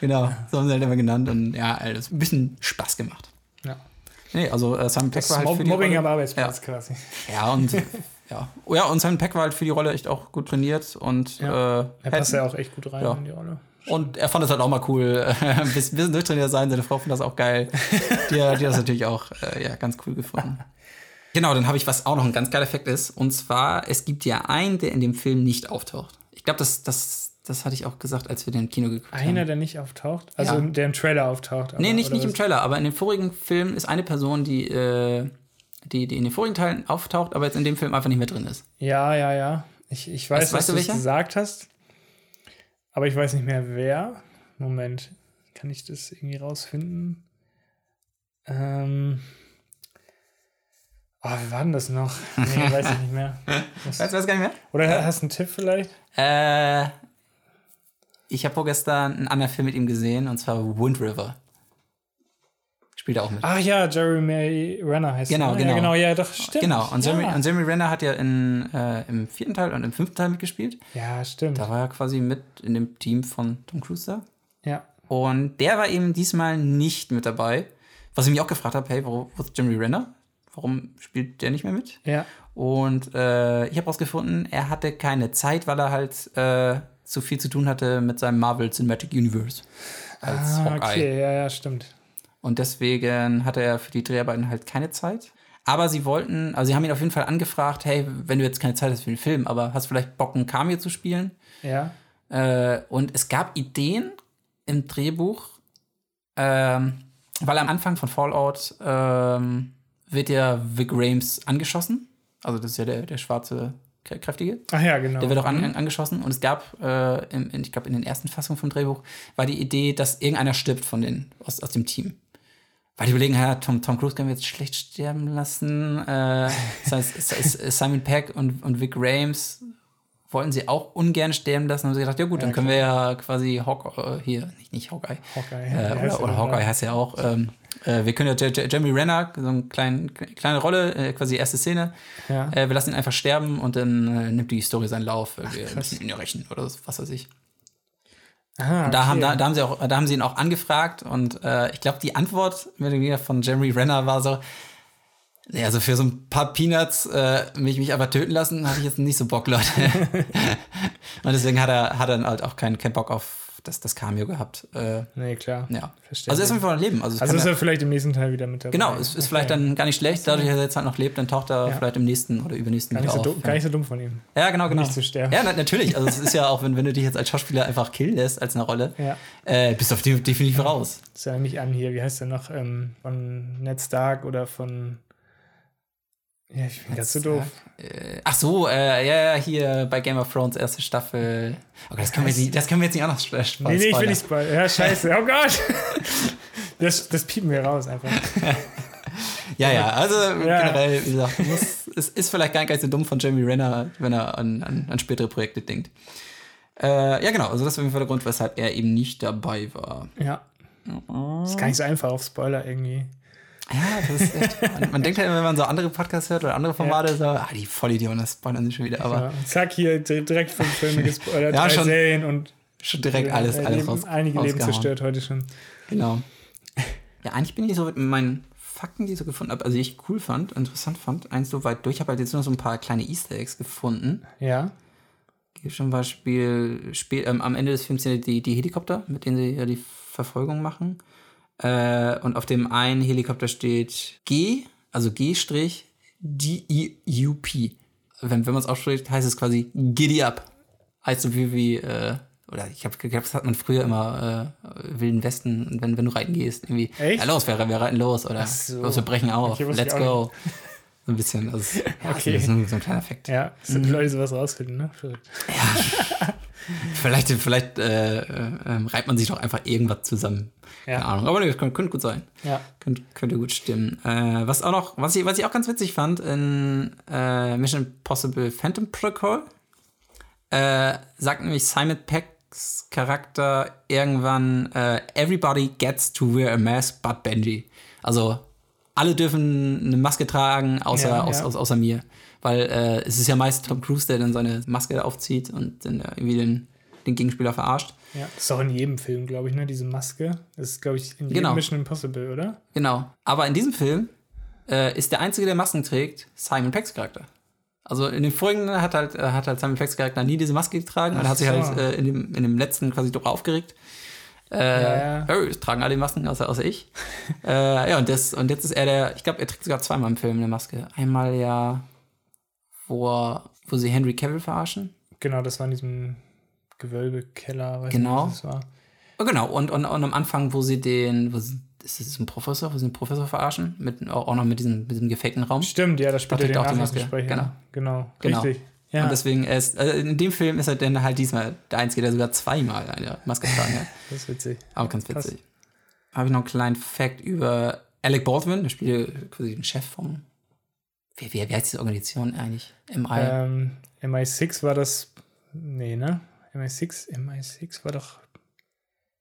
genau. So haben sie halt immer genannt und ja, das ein bisschen Spaß gemacht. Ja. Nee, also äh, Simon Peck war halt Mob für die Mobbing Rolle, am Arbeitsplatz quasi. Ja, und <laughs> ja. Oh, ja, und Simon Peck war halt für die Rolle echt auch gut trainiert und Ja. äh, Er passt ja auch echt gut rein Ja. in die Rolle. und er fand es halt auch mal cool, <laughs> ein bisschen, bisschen durchtrainiert sein. Seine Frau fand das auch geil. Die, die hat das natürlich auch äh, ja, ganz cool gefunden. <laughs> Genau, dann habe ich, was auch noch ein ganz geiler Effekt ist. Und zwar, es gibt ja einen, der in dem Film nicht auftaucht. Ich glaube, das, das, das hatte ich auch gesagt, als wir den Kino geguckt haben. Einer, der nicht auftaucht? Also Ja. der im Trailer auftaucht? Nee, aber- nicht, oder nicht im was? Trailer, aber in dem vorigen Film ist eine Person, die, äh, die, die in den vorigen Teilen auftaucht, aber jetzt in dem Film einfach nicht mehr drin ist. Ja, ja, ja. Ich, ich weiß, Weißt- was weißt du gesagt hast. Aber ich weiß nicht mehr wer. Moment. Kann ich das irgendwie rausfinden? Ähm. Oh, wie war denn das noch? Nee, weiß ich nicht mehr. <laughs> Weißt du das gar nicht mehr? Oder hast du einen Tipp vielleicht? Äh, ich habe vorgestern einen anderen Film mit ihm gesehen, und zwar Wind River. Spielt er auch mit. Ach ja, Jeremy Renner heißt Genau, er. genau. Ja, genau, ja, doch, stimmt. genau, und Jeremy, ja. und Jeremy Renner hat ja in, äh, im vierten Teil und im fünften Teil mitgespielt. ja, stimmt. Da war er quasi mit in dem Team von Tom Cruise da. Ja. Und der war eben diesmal nicht mit dabei. Was ich mich auch gefragt habe, hey, wo, wo ist Jeremy Renner? Warum spielt der nicht mehr mit? Ja. Und äh, ich habe herausgefunden, er hatte keine Zeit, weil er halt äh, zu viel zu tun hatte mit seinem Marvel Cinematic Universe als Ah, Hawkeye. okay, ja, ja, stimmt. Und deswegen hatte er für die Dreharbeiten halt keine Zeit. Aber sie wollten, also sie haben ihn auf jeden Fall angefragt, hey, wenn du jetzt keine Zeit hast für den Film, aber hast du vielleicht Bock, ein Cameo zu spielen? Ja. Äh, und es gab Ideen im Drehbuch, ähm, weil am Anfang von Fallout ähm, wird ja Vic Rames angeschossen. Also das ist ja der, der schwarze Kräftige. Ach ja, genau. Der wird auch an, an, angeschossen. Und es gab, äh, im, in, ich glaube, in den ersten Fassungen vom Drehbuch, war die Idee, dass irgendeiner stirbt von den, aus, aus dem Team. Weil die überlegen, ja, Tom, Tom Cruise können wir jetzt schlecht sterben lassen. Äh, <laughs> das heißt, Simon Peck und, und Vic Rames wollten sie auch ungern sterben lassen. Haben sie gedacht, ja gut, dann Ja, können wir ja quasi Hawk, äh, hier, nicht, nicht Hawkeye, Hawkeye. äh, oder, der oder? Hawkeye heißt ja auch. Ähm, äh, wir können ja Jeremy Renner, so eine kleine, kleine Rolle, äh, quasi erste Szene. Ja. Äh, wir lassen ihn einfach sterben und dann äh, nimmt die Story seinen Lauf. weil wir müssen ihn ja rächen oder was weiß ich. Aha, Und da, haben, okay. da, da, haben sie auch, da haben sie ihn auch angefragt und äh, ich glaube, die Antwort von Jeremy Renner war so, ja, also für so ein paar Peanuts äh, mich, mich aber töten lassen, hatte ich jetzt nicht so Bock, Leute. <laughs> <laughs> und deswegen hat er, hat er dann halt auch keinen keinen Bock auf das, das Cameo gehabt. Äh, Nee, klar. ja. Verständlich. Also ist noch leben. Also, Also ist ja- er vielleicht im nächsten Teil wieder mit dabei. Genau, es ist vielleicht Okay. dann gar nicht schlecht, dadurch, dass er jetzt halt noch lebt, dann taucht er Ja. vielleicht im nächsten oder übernächsten Gar wieder so auf. dumm, gar nicht so dumm von ihm. ja, genau, genau. nicht zu sterben. Ja, na, natürlich. Also es ist ja auch, wenn, wenn du dich jetzt als Schauspieler einfach killen lässt als eine Rolle, Ja. äh, bist du auf definitiv raus. Ist ja nicht an hier, wie heißt der noch? Ähm, von Ned Stark oder von. Ja, ich bin ganz so doof. Äh, ach so, äh, ja, ja, hier bei Game of Thrones erste Staffel. Okay, das können wir jetzt nicht, das können wir jetzt nicht auch noch sp- Nee, nee, ich will nicht spoilern. Ja, scheiße. Oh Gott! <laughs> Das, das piepen wir raus einfach. Ja, ja, also Ja. generell, wie gesagt, muss, es ist vielleicht gar nicht so dumm von Jeremy Renner, wenn er an, an, an spätere Projekte denkt. Äh, ja, genau, also das ist auf jeden Fall der Grund, weshalb er eben nicht dabei war. Ja. Ist gar nicht so einfach auf Spoiler irgendwie. Ja, das ist echt. <laughs> Man, man denkt halt immer, wenn man so andere Podcasts hört oder andere Formate, so, ah, die Vollidioten, das spoilern sie schon wieder, aber Ja. Zack, hier di- direkt fünf Filme <laughs> gespoilert, Ja, drei schon Serien und schon direkt alles, äh, alles Leben, raus. einige Leben zerstört heute schon. Genau. <laughs> Ja, eigentlich bin ich so mit meinen Fakten, die ich so gefunden habe, also die ich cool fand, interessant fand, eins so weit durch. Ich habe halt jetzt nur so ein paar kleine Easter Eggs gefunden. Ja. Hier zum Beispiel spä- ähm, am Ende des Films sind ja die, die Helikopter, mit denen sie ja die Verfolgung machen. Äh, und auf dem einen Helikopter steht G, also G-D-E-U-P. Wenn, wenn man es ausspricht, heißt es quasi Giddy Up. Heißt so wie, wie äh, oder ich habe geglaubt, das hat man früher immer äh, Wilden Westen, wenn, wenn du reiten gehst, irgendwie. Echt? Ja, los, wir, wir reiten los oder so. los, wir brechen auf. Okay, Let's go. <laughs> So ein bisschen. Also, ja, Okay. Das ist <laughs> nur so ein kleiner Effekt. Ja, dass Mhm. die Leute sowas rausfinden, ne? Verrückt. <laughs> Vielleicht, vielleicht äh, äh, ähm, reibt man sich doch einfach irgendwas zusammen. Ja. Keine Ahnung. Aber das könnte, könnte gut sein. Ja. Könnte, könnte gut stimmen. Äh, was auch noch, was ich, was ich auch ganz witzig fand in äh, Mission Impossible Phantom Protocol, äh, sagt nämlich Simon Peggs Charakter irgendwann, äh, everybody gets to wear a mask but Benji. Also alle dürfen eine Maske tragen, außer, Ja, ja. Aus, außer mir. Weil äh, es ist ja meist Tom Cruise, der dann seine Maske aufzieht und dann irgendwie den, den Gegenspieler verarscht. Ja. Das ist auch in jedem Film, glaube ich, ne? Diese Maske. Das ist, glaube ich, in jedem Genau. Mission Impossible, oder? Genau. Aber in diesem Film äh, ist der Einzige, der Masken trägt, Simon Peggs Charakter. Also in den vorigen hat halt, äh, hat halt Simon Peggs Charakter nie diese Maske getragen und Ach hat sich so. halt äh, in, dem, in dem letzten quasi drüber aufgeregt. Äh, Ja, ja. "Oh, tragen alle Masken, außer, außer ich. <laughs> äh, ja, und, das, und jetzt ist er der, ich glaube, er trägt sogar zweimal im Film eine Maske. Einmal ja, wo, er- wo sie Henry Cavill verarschen. Genau, das war in diesem Gewölbekeller, weiß Genau. nicht, was das war. Oh, genau, und, und, und am Anfang, wo sie den, wo sie, ist das ein Professor, wo sie den Professor verarschen, mit, auch noch mit diesem, mit diesem gefakten Raum. Stimmt, ja, das spielt Da er den auch die Maske, genau. Genau, Genau. richtig. Ja, Und deswegen ist, also in dem Film ist er dann halt diesmal der Einzige, der sogar zweimal eine Maske tragen hat. <laughs> das ist witzig. Aber ganz witzig. Habe ich noch einen kleinen Fact über Alec Baldwin, der spielt quasi den Chef vom. Wie, wie, wie heißt diese Organisation eigentlich? MI? Ähm, MI6 war das. Nee, ne? MI6, MI6 war doch.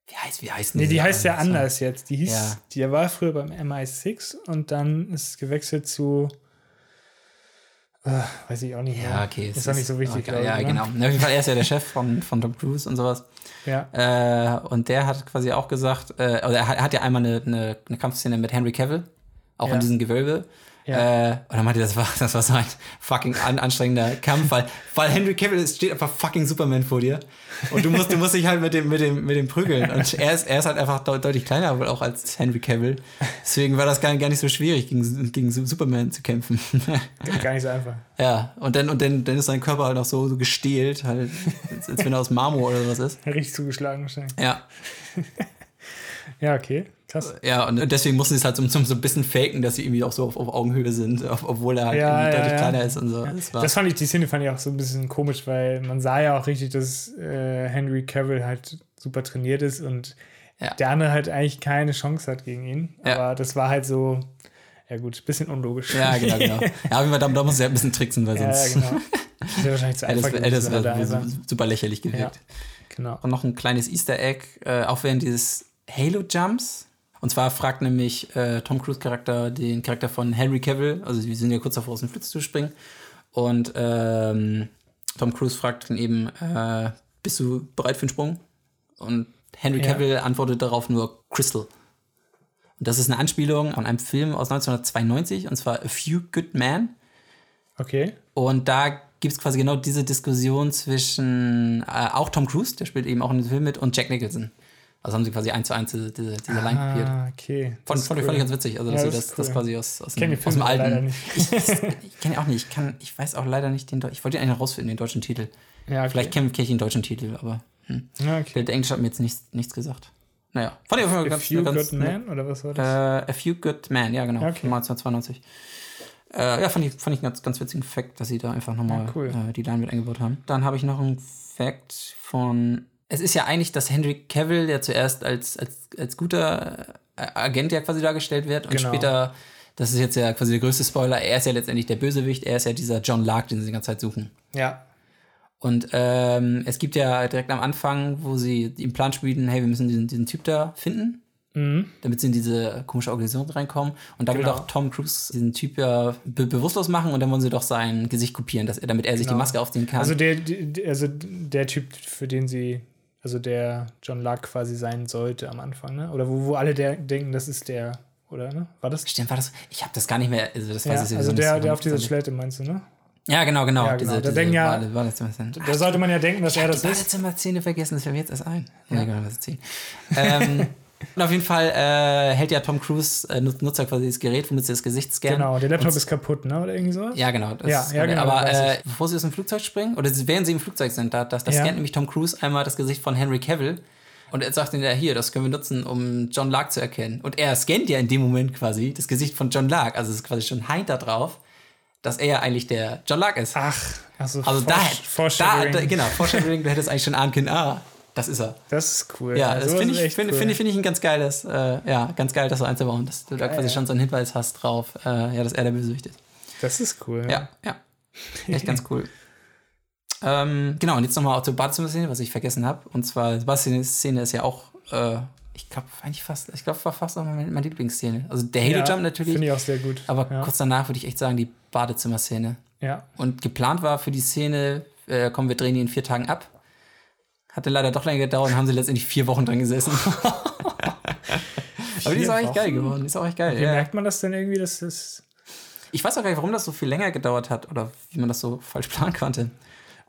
wie heißt, wie heißt Nee, die heißt ja anders jetzt. Die hieß, Ja. die war früher beim MI6 und dann ist es gewechselt zu. Äh, weiß ich auch nicht mehr. Ja, okay. Ist doch nicht so wichtig, okay, glaube Ja, ne? genau. Na, Auf jeden Fall, er ist ja der Chef von, von Tom Cruise und sowas. Ja, Äh, und der hat quasi auch gesagt, äh, oder er hat, er hat ja einmal eine, eine, eine Kampfszene mit Henry Cavill, auch Ja. in diesem Gewölbe. Ja. Äh, und dann meinte er, das war, das war so ein fucking an, anstrengender Kampf, weil, weil Henry Cavill steht einfach fucking Superman vor dir. Und du musst, du musst dich halt mit dem, mit dem, mit dem prügeln. Und er ist, er ist halt einfach deut deutlich kleiner wohl auch als Henry Cavill. Deswegen war das gar, gar nicht so schwierig, gegen, gegen Superman zu kämpfen. gar nicht so einfach. ja, und dann, und dann, dann ist sein Körper halt auch so, so gestählt, halt, als, als wenn er aus Marmor oder sowas ist. Richtig zugeschlagen wahrscheinlich. Ja, <laughs> Ja, okay. Krass. Ja, und deswegen mussten sie es halt so, so, so ein bisschen faken, dass sie irgendwie auch so auf, auf Augenhöhe sind, ob- obwohl er halt Ja, ja, deutlich ja. kleiner ist und so. Das Das fand ich, die Szene fand ich auch so ein bisschen komisch, weil man sah ja auch richtig, dass äh, Henry Cavill halt super trainiert ist und Ja. der andere halt eigentlich keine Chance hat gegen ihn. Ja. Aber das war halt so, ja gut, bisschen unlogisch. ja, genau, genau. <laughs> Ja, Fall, da, da muss er ein bisschen tricksen, weil ja, ja, sonst genau. <laughs> Das wäre wahrscheinlich zu einfach es gewesen, wenn er da einfach- super lächerlich gewirkt. Genau. Und noch ein kleines Easter Egg, äh, auch während dieses Halo-Jumps. Und zwar fragt nämlich äh, Tom Cruise-Charakter den Charakter von Henry Cavill, also wir sind ja kurz davor, aus dem Flitz zu springen. Und ähm, Tom Cruise fragt dann eben, äh, bist du bereit für den Sprung? Und Henry Ja. Cavill antwortet darauf nur Crystal. Und das ist eine Anspielung von einem Film aus 1992, und zwar A Few Good Men. Okay. Und da gibt es quasi genau diese Diskussion zwischen äh, auch Tom Cruise, der spielt eben auch in dem Film mit, und Jack Nicholson. Also haben sie quasi eins zu eins diese, diese, diese Line kopiert. Ah, okay. Das fand, ich- cool. fand ich ganz witzig. Also, dass Ja, sie das das, ist das cool. quasi aus, aus, dem, aus dem alten. <laughs> Ich, ich kenne auch nicht. Ich, kann, ich weiß auch leider nicht den Ich wollte ihn eigentlich rausfinden, den deutschen Titel. Ja, okay. Vielleicht kenne kenn ich den deutschen Titel, aber hm. Ja, der, okay. der Englische hat mir jetzt nichts, nichts gesagt. Naja, fand ich auf jeden Fall A ganz, Few ganz Good. Men oder was war das? Äh, A Few Good Men, ja genau, okay. von 1992. Äh, ja, fand ich, fand ich einen ganz, ganz witzigen Fact, dass sie da einfach nochmal Ja, cool. äh, die Line mit eingebaut haben. Dann habe ich noch einen Fact von. Es ist ja eigentlich, dass Henry Cavill, der zuerst als, als, als guter äh, Agent ja quasi dargestellt wird und Genau. später, das ist jetzt ja quasi der größte Spoiler, er ist ja letztendlich der Bösewicht, er ist ja dieser John Lark, den sie die ganze Zeit suchen. Ja. Und ähm, es gibt ja direkt am Anfang, wo sie den Plan schmieden, hey, wir müssen diesen, diesen Typ da finden, Mhm. damit sie in diese komische Organisation reinkommen. Und da will Genau. doch Tom Cruise diesen Typ ja be bewusstlos machen und dann wollen sie doch sein Gesicht kopieren, dass er, damit er sich Genau. die Maske aufziehen kann. Also der, der, also der Typ, für den sie, also der John Lark quasi sein sollte am Anfang, ne? Oder wo, wo alle der, denken, das ist der, oder ne? War das? Stimmt, war das? Ich habe das gar nicht mehr. Also, das Ja, weiß ich also der, der auf dieser. Schläte meinst du, ne? Ja, genau, genau. Ja, genau. Da denken ja-. Da sollte man ja denken, dass er das die ist. Badezimmer-Szene vergessen, das fällt mir jetzt erst ein. Ja, genau, was erzählen. ähm, <laughs> und auf jeden Fall äh, hält ja Tom Cruise, äh, nut- nutzt ja quasi das Gerät, womit sie das Gesicht scannen. Genau, der Laptop ist kaputt, ne? Oder irgendwie sowas? Ja, genau. Das Ja, ja, genau, Aber äh, bevor sie aus dem Flugzeug springen, oder während sie im Flugzeug sind, da, da, da Ja. scannt nämlich Tom Cruise einmal das Gesicht von Henry Cavill. Und er sagt ihnen ja, hier, das können wir nutzen, um John Lark zu erkennen. Und er scannt ja in dem Moment quasi das Gesicht von John Lark. Also es ist quasi schon Heint da drauf, dass er ja eigentlich der John Lark ist. Ach, also, also da, da, genau, Foreshadowing, du hättest eigentlich schon ahnen können, ah, das ist er. Das ist cool. Ja, das finde ich, finde cool. finde- finde ich ein ganz geiles, äh, ja, ganz geil, das so einzubauen, dass du da quasi ja. schon so einen Hinweis hast drauf, äh, ja, dass er der Bösewicht ist. Das ist cool. Ja, ja. Echt ganz cool. ähm, genau, und jetzt nochmal auch zur Badezimmer-Szene, was ich vergessen habe. Und zwar, die Badezimmer-Szene ist ja auch, äh, ich glaube, eigentlich fast, ich glaube, war fast auch meine, meine Lieblingsszene. Also der Halo Jump natürlich, Finde ich auch sehr gut. aber ja. kurz danach würde ich echt sagen, die Badezimmer-Szene. Ja. Und geplant war für die Szene, äh, kommen wir drehen die in vier Tagen ab. Hatte leider doch länger gedauert und haben sie letztendlich vier Wochen dran gesessen. <laughs> aber die ist auch echt geil Wochen? geworden. Die ist auch echt geil. Wie Ja. merkt man das denn irgendwie, dass das. Ich weiß auch gar nicht, warum das so viel länger gedauert hat oder wie man das so falsch planen konnte.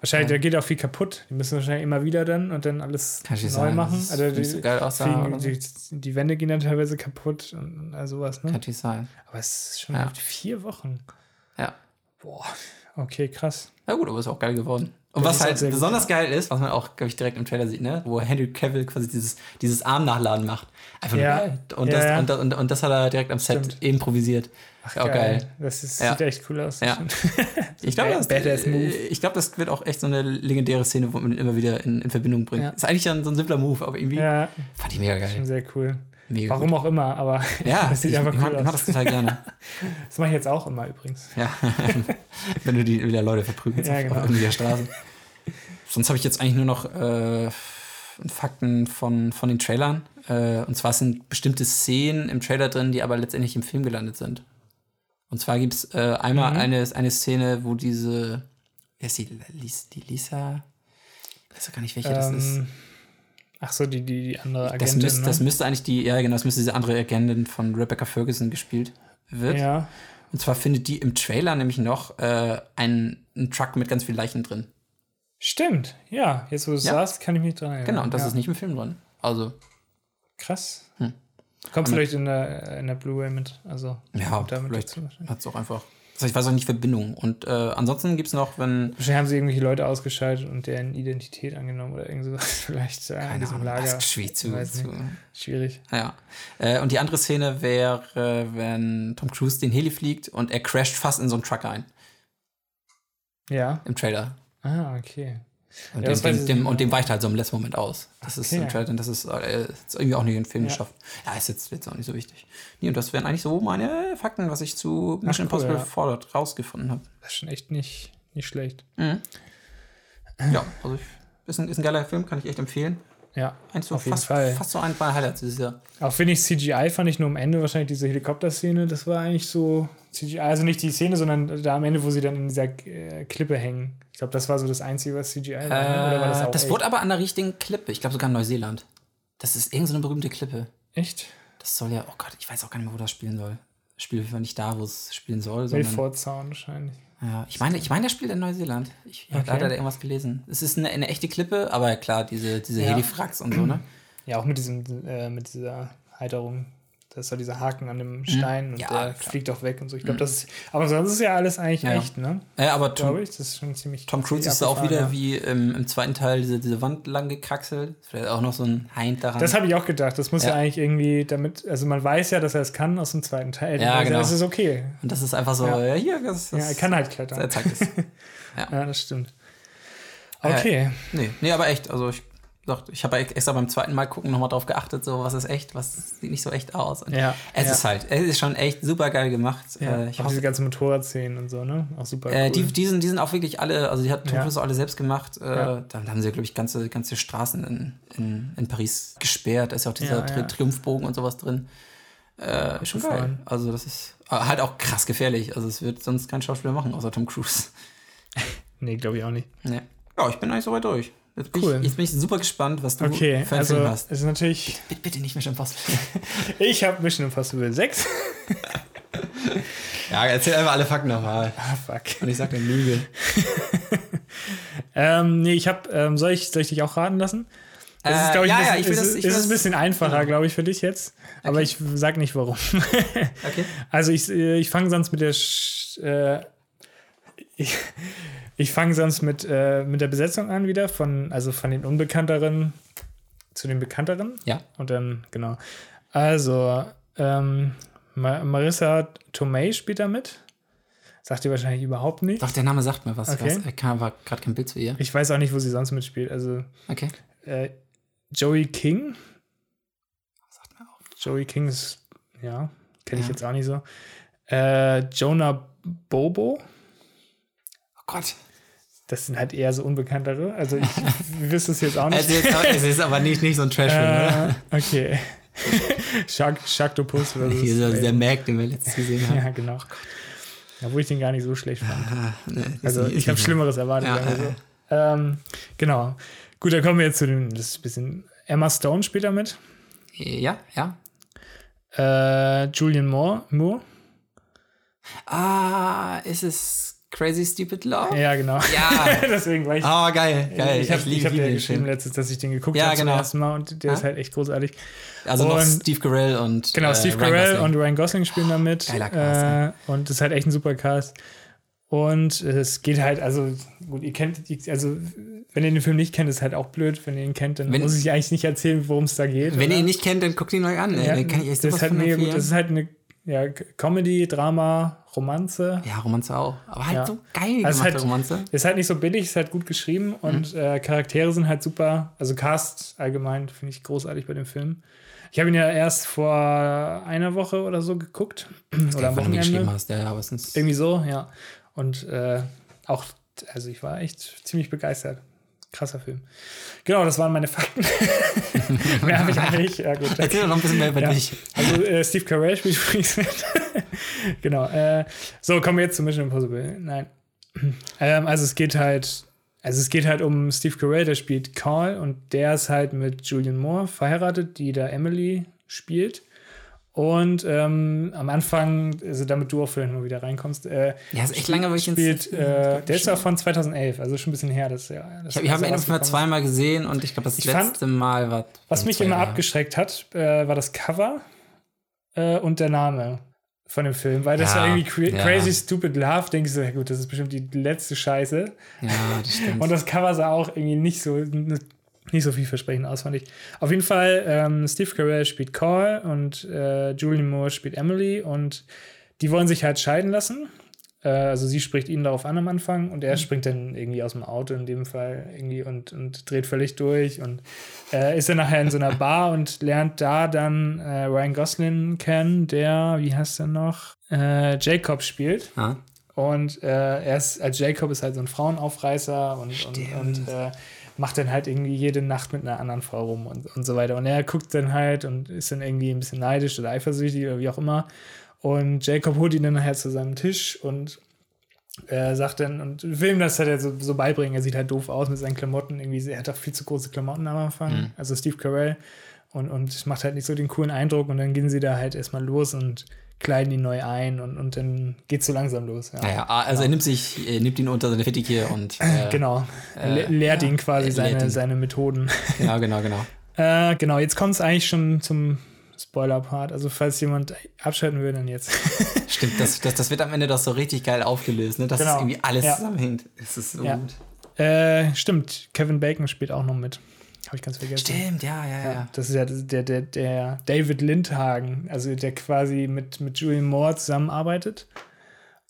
Wahrscheinlich, da geht auch viel kaputt. Die müssen wahrscheinlich immer wieder dann und dann alles Kann neu sagen, machen. dass es Also die, so geil aussah die, die Wände gehen dann teilweise kaputt und all sowas, ne? Kann sein. Aber es ist schon Ja. vier Wochen. Ja. Boah. Okay, krass. Ja gut, aber ist auch geil geworden. Und Das was halt sehr gut, besonders geil ist, was man auch, glaube ich, direkt im Trailer sieht, ne? wo Henry Cavill quasi dieses, dieses Armnachladen macht. Einfach Ja. nur geil. Und, Ja, das. Und, das- und, und das hat er direkt am Set Stimmt. improvisiert. Ach, auch geil. Das ist, Ja. sieht echt cool aus. Ja. <laughs> <laughs> Ich glaube, das, äh, ich glaub, das wird auch echt so eine legendäre Szene, wo man immer wieder in, in Verbindung bringt. Ist eigentlich dann so ein simpler Move, aber irgendwie fand ich mega schon geil. sehr cool. Mega Warum auch immer, aber gut. Ja, <laughs> das sieht ich, einfach ich, cool ich mag aus. das total gerne. <laughs> Das mache ich jetzt auch immer übrigens. Ja, <laughs> wenn du die wieder Leute verprügelst Ja, genau. auf irgendwie der Straße. Sonst habe ich jetzt eigentlich nur noch äh, Fakten von, von den Trailern. Äh, und zwar sind bestimmte Szenen im Trailer drin, die aber letztendlich im Film gelandet sind. Und zwar gibt es äh, einmal Mhm. eine, eine Szene, wo diese, wer ist die, die Lisa? Ich weiß auch gar nicht, welche das ist. Ach so, die, die, die andere Das, Agentin, müsste, ne? das müsste eigentlich die, ja genau, das müsste diese andere Agentin von Rebecca Ferguson gespielt wird. Ja, Und zwar findet die im Trailer nämlich noch äh, einen, einen Truck mit ganz viel Leichen drin. stimmt. Ja, jetzt wo du es Ja. sagst, kann ich mich dran erinnern. Genau, und das ja. ist nicht im Film drin. Also, Krass. Hm. Kommt vielleicht in der, in der Blu-ray mit. Also, ja, damit vielleicht hat es auch einfach. Also ich weiß auch nicht Verbindung. Und äh, ansonsten gibt es noch, wenn. Wahrscheinlich haben sie irgendwelche Leute ausgeschaltet und deren Identität angenommen oder irgend sowas. <laughs> Vielleicht ja, in Keine diesem Ahnung, Lager. was schwierig zu, zu. Schwierig. Ja. Äh, und die andere Szene wäre, wenn Tom Cruise den Heli fliegt und er crasht fast in so einen Truck ein. Ja. Im Trailer. Ah, okay. Und, Ja, dem, dem, dem, und dem weicht halt so im letzten Moment aus. Das ist Okay. im Trailer, das ist, äh, ist irgendwie auch nicht in den Film Ja. geschafft. Ja, ist jetzt, jetzt auch nicht so wichtig. Nee, und das wären eigentlich so meine Fakten, was ich zu Mission cool, Impossible ja. Fallout rausgefunden habe. Das ist schon echt nicht, nicht schlecht. Mhm. Ja, also ich, ist, ein, ist ein geiler Film, kann ich echt empfehlen. Ja, Eins so Auf jeden fast, Fall. fast so ein paar Highlights dieses Jahr. auch wenn ich CGI fand ich nur am Ende wahrscheinlich diese Helikopterszene, das war eigentlich so CGI, also nicht die Szene, sondern da am Ende, wo sie dann in dieser äh, Klippe hängen. Ich glaube, das war so das Einzige, was CGI war. Oder war das Äh, das wurde aber an der richtigen Klippe. Ich glaube sogar in Neuseeland. Das ist irgendeine so berühmte Klippe. echt? Das soll ja, oh Gott, ich weiß auch gar nicht mehr, wo das spielen soll. Das spielt Fall nicht da, wo es spielen soll. Milford Sound wahrscheinlich. Ja, ich meine, ich meine, der spielt in Neuseeland. Ich habe Okay. leider da irgendwas gelesen. Es ist eine, eine echte Klippe, aber klar, diese, diese Ja. Helifrax und so, ne? Ja, auch mit diesem, äh, mit dieser Halterung. Da ist ja dieser Haken an dem Stein und Mhm. Ja, der klar. Mhm. fliegt auch weg und so. Ich glaube, das ist. Aber sonst ist ja alles eigentlich Ja. echt, ne? Äh, aber Tom, ich. Das ist schon ziemlich. Tom Cruise ist da auch wieder ja. wie im, im zweiten Teil diese, diese Wand lang gekraxelt. Vielleicht auch noch so ein Heint daran. Das habe ich auch gedacht. Das muss ja. Ja. eigentlich irgendwie damit. Also man weiß ja, dass er es kann aus dem zweiten Teil. Ja, Also genau. Das ist okay. und das ist einfach so, Ja. ja, hier, das, das Ja, er kann halt klettern. Er zeigt es. <laughs> Ja, das stimmt. Äh, Okay. Nee, nee, aber echt. Also ich ich habe extra beim zweiten Mal gucken nochmal drauf geachtet, so was ist echt, was sieht nicht so echt aus. Und Ja, Es ja. ist halt, es ist schon echt super geil gemacht. Ja, Äh, ich auch hoffe, diese ganzen Motorradszenen und so, ne? Auch super. äh, cool. die, die, sind, die sind auch wirklich alle, also die hat Tom Ja. Cruise auch alle selbst gemacht. Äh, Ja. Dann haben sie, glaube ich, ganze, ganze Straßen in, in, in Paris gesperrt. Da ist ja auch dieser Ja, Tri ja. Triumphbogen und sowas drin. Äh, schon geil. Also das ist äh, halt auch krass gefährlich. Also es wird sonst kein Schauspieler machen, außer Tom Cruise. <laughs> nee, glaube ich auch nicht. Nee. Ja, ich bin eigentlich soweit durch. Jetzt bin, Cool. ich, jetzt bin ich super gespannt, was du Okay, für also hast. ist natürlich. Bitte, bitte nicht Mission Impossible. <laughs> Ich habe Mission Impossible 6. <laughs> ja, erzähl einfach alle Fakten nochmal. ah, fuck. Und ich sag eine Lüge. <laughs> Ähm, nee, ich habe. Ähm, soll, ich, soll ich dich auch raten lassen? Das ist, Äh, glaube ich, ja, ein ja, bisschen, ich will es das- ist, ich ist ein das- bisschen einfacher, glaube ich, für dich jetzt. Aber ich sag nicht warum. Okay. Also ich, äh, ich fange sonst mit der Sch äh, ich, ich fange sonst mit, äh, mit der Besetzung an wieder, von, also von den Unbekannteren zu den Bekannteren. Ja. Und dann, genau. Also, ähm, Ma Marissa Tomei spielt da mit. Sagt ihr wahrscheinlich überhaupt nicht. Doch, der Name sagt mir was. Okay. Ich kann aber gerade kein Bild zu ihr. Ich weiß auch nicht, wo sie sonst mitspielt. Also, Okay. äh, Joey King. Sagt mir auch. Joey King ist, ja, kenne ich Ja. jetzt auch nicht so. Äh, Jonah Bobo. Oh Gott. Das sind halt eher so unbekanntere. Also ich <laughs> wüsste es jetzt auch nicht. Es ist, es ist aber nicht, nicht so ein Trash-Film, oder? äh, okay. <laughs> Shark, Sharktopus oder so. Der Mac, den wir letztens gesehen haben. <laughs> Ja, genau. Obwohl ich den gar nicht so schlecht fand. Ah, ist Also ich habe Schlimmeres erwartet. Ja, wir ja. Ähm, genau. Gut, dann kommen wir jetzt zu dem, das ist ein bisschen, Emma Stone spielt da mit. Ja, ja. Äh, Julian Moore, Moore. Ah, ist es Crazy Stupid Love? Ja, genau. Ja. <laughs> Deswegen war ich. Oh, geil, geil. ich habe liebe- hab liebe dir den geschrieben dass ich den geguckt Ja, habe genau. zum ersten Mal und der ist Ja. halt echt großartig. Also noch Und- Steve Carell und Genau, äh, Steve Ryan Carell und Ryan Gosling spielen da mit. Geiler Cast, äh, und das ist halt echt ein super Cast. Und es geht halt, also, gut, ihr kennt, also, wenn ihr den Film nicht kennt, ist halt auch blöd. Wenn ihr ihn kennt, dann Wenn- muss ich eigentlich nicht erzählen, worum es da geht. Wenn oder? ihr ihn nicht kennt, dann guckt ihn mal an. ey. ja, den kann ich echt das ist halt mega gut. Das ist halt eine ja, Comedy, Drama, Romanze. Ja, Romanze auch. Aber halt Ja. so geil Also gemachte halt- Romanze. Ist halt nicht so billig, ist halt gut geschrieben und Mhm. äh, Charaktere sind halt super. Also Cast allgemein finde ich großartig bei dem Film. Ich habe ihn ja erst vor einer Woche oder so geguckt. oder am Wochenende. geschrieben hast. Ja, ja, aber Irgendwie so, ja. Und äh, auch, also ich war echt ziemlich begeistert. Krasser Film. Genau, das waren meine Fakten. <laughs> Mehr habe ich eigentlich. Ja, gut. Erzähl doch noch ein bisschen mehr über Ja. dich. Also äh, Steve Carell spielt übrigens mit. <laughs> genau. Äh, so, kommen wir jetzt zu Mission Impossible. Nein. <clears throat> Ähm, also es geht halt, also es geht halt um Steve Carell, der spielt Carl und der ist halt mit Julian Moore verheiratet, die da Emily spielt. Und ähm, am Anfang, also damit du auch vielleicht noch wieder reinkommst, äh, Ja, ist echt lange, wo ich spielt, äh, der ist ja von 2011, also schon ein bisschen her. Das, ja, das Ich habe hab ihn ist. zweimal gesehen und ich glaube, das Ich fand- letzte Mal war. Was mich immer abgeschreckt hat, äh, war das Cover äh, und der Name von dem Film, weil das Ja, war irgendwie cra ja. Crazy Stupid Love, denke ich so, ja gut, das ist bestimmt die letzte Scheiße. Ja, das stimmt. Und das Cover sah auch irgendwie nicht so nicht so vielversprechend aus, fand ich. Auf jeden Fall, ähm, Steve Carell spielt Call und äh, Julian Moore spielt Emily und die wollen sich halt scheiden lassen. Äh, also sie spricht ihn darauf an am Anfang und er springt dann irgendwie aus dem Auto in dem Fall irgendwie und, und dreht völlig durch und äh, ist dann nachher in so einer Bar und lernt da dann äh, Ryan Gosling kennen, der, wie heißt er noch, äh, Jacob spielt. ah. Und äh, er ist, als Jacob ist halt so ein Frauenaufreißer und, und, und äh, macht dann halt irgendwie jede Nacht mit einer anderen Frau rum und, und so weiter. Und er guckt dann halt und ist dann irgendwie ein bisschen neidisch oder eifersüchtig oder wie auch immer. Und Jacob holt ihn dann nachher zu seinem Tisch und er sagt dann, und will ihm das halt so, so beibringen. Er sieht halt doof aus mit seinen Klamotten. Irgendwie, er hat auch viel zu große Klamotten am Anfang. Mhm. Also Steve Carell. Und, und macht halt nicht so den coolen Eindruck. Und dann gehen sie da halt erstmal los und kleiden ihn neu ein und, und dann es so langsam los. Ja, naja, also genau. er nimmt sich, er nimmt ihn unter seine Fittiche und <laughs> äh, genau, äh, lehrt ja, ihn quasi seine, ihn. seine Methoden. <laughs> Genau, genau, genau. <laughs> äh, genau, jetzt kommt es eigentlich schon zum Spoiler-Part. Also falls jemand abschalten will, dann jetzt. Stimmt, das, das, das wird am Ende doch so richtig geil aufgelöst, ne? dass genau. irgendwie alles ja. zusammenhängt. Es ist so ja. gut. Äh, stimmt, Kevin Bacon spielt auch noch mit. Habe ich ganz vergessen. Stimmt, ja, ja, ja. Das ist ja der, der, der David Lindhagen, also der quasi mit, mit Julian Moore zusammenarbeitet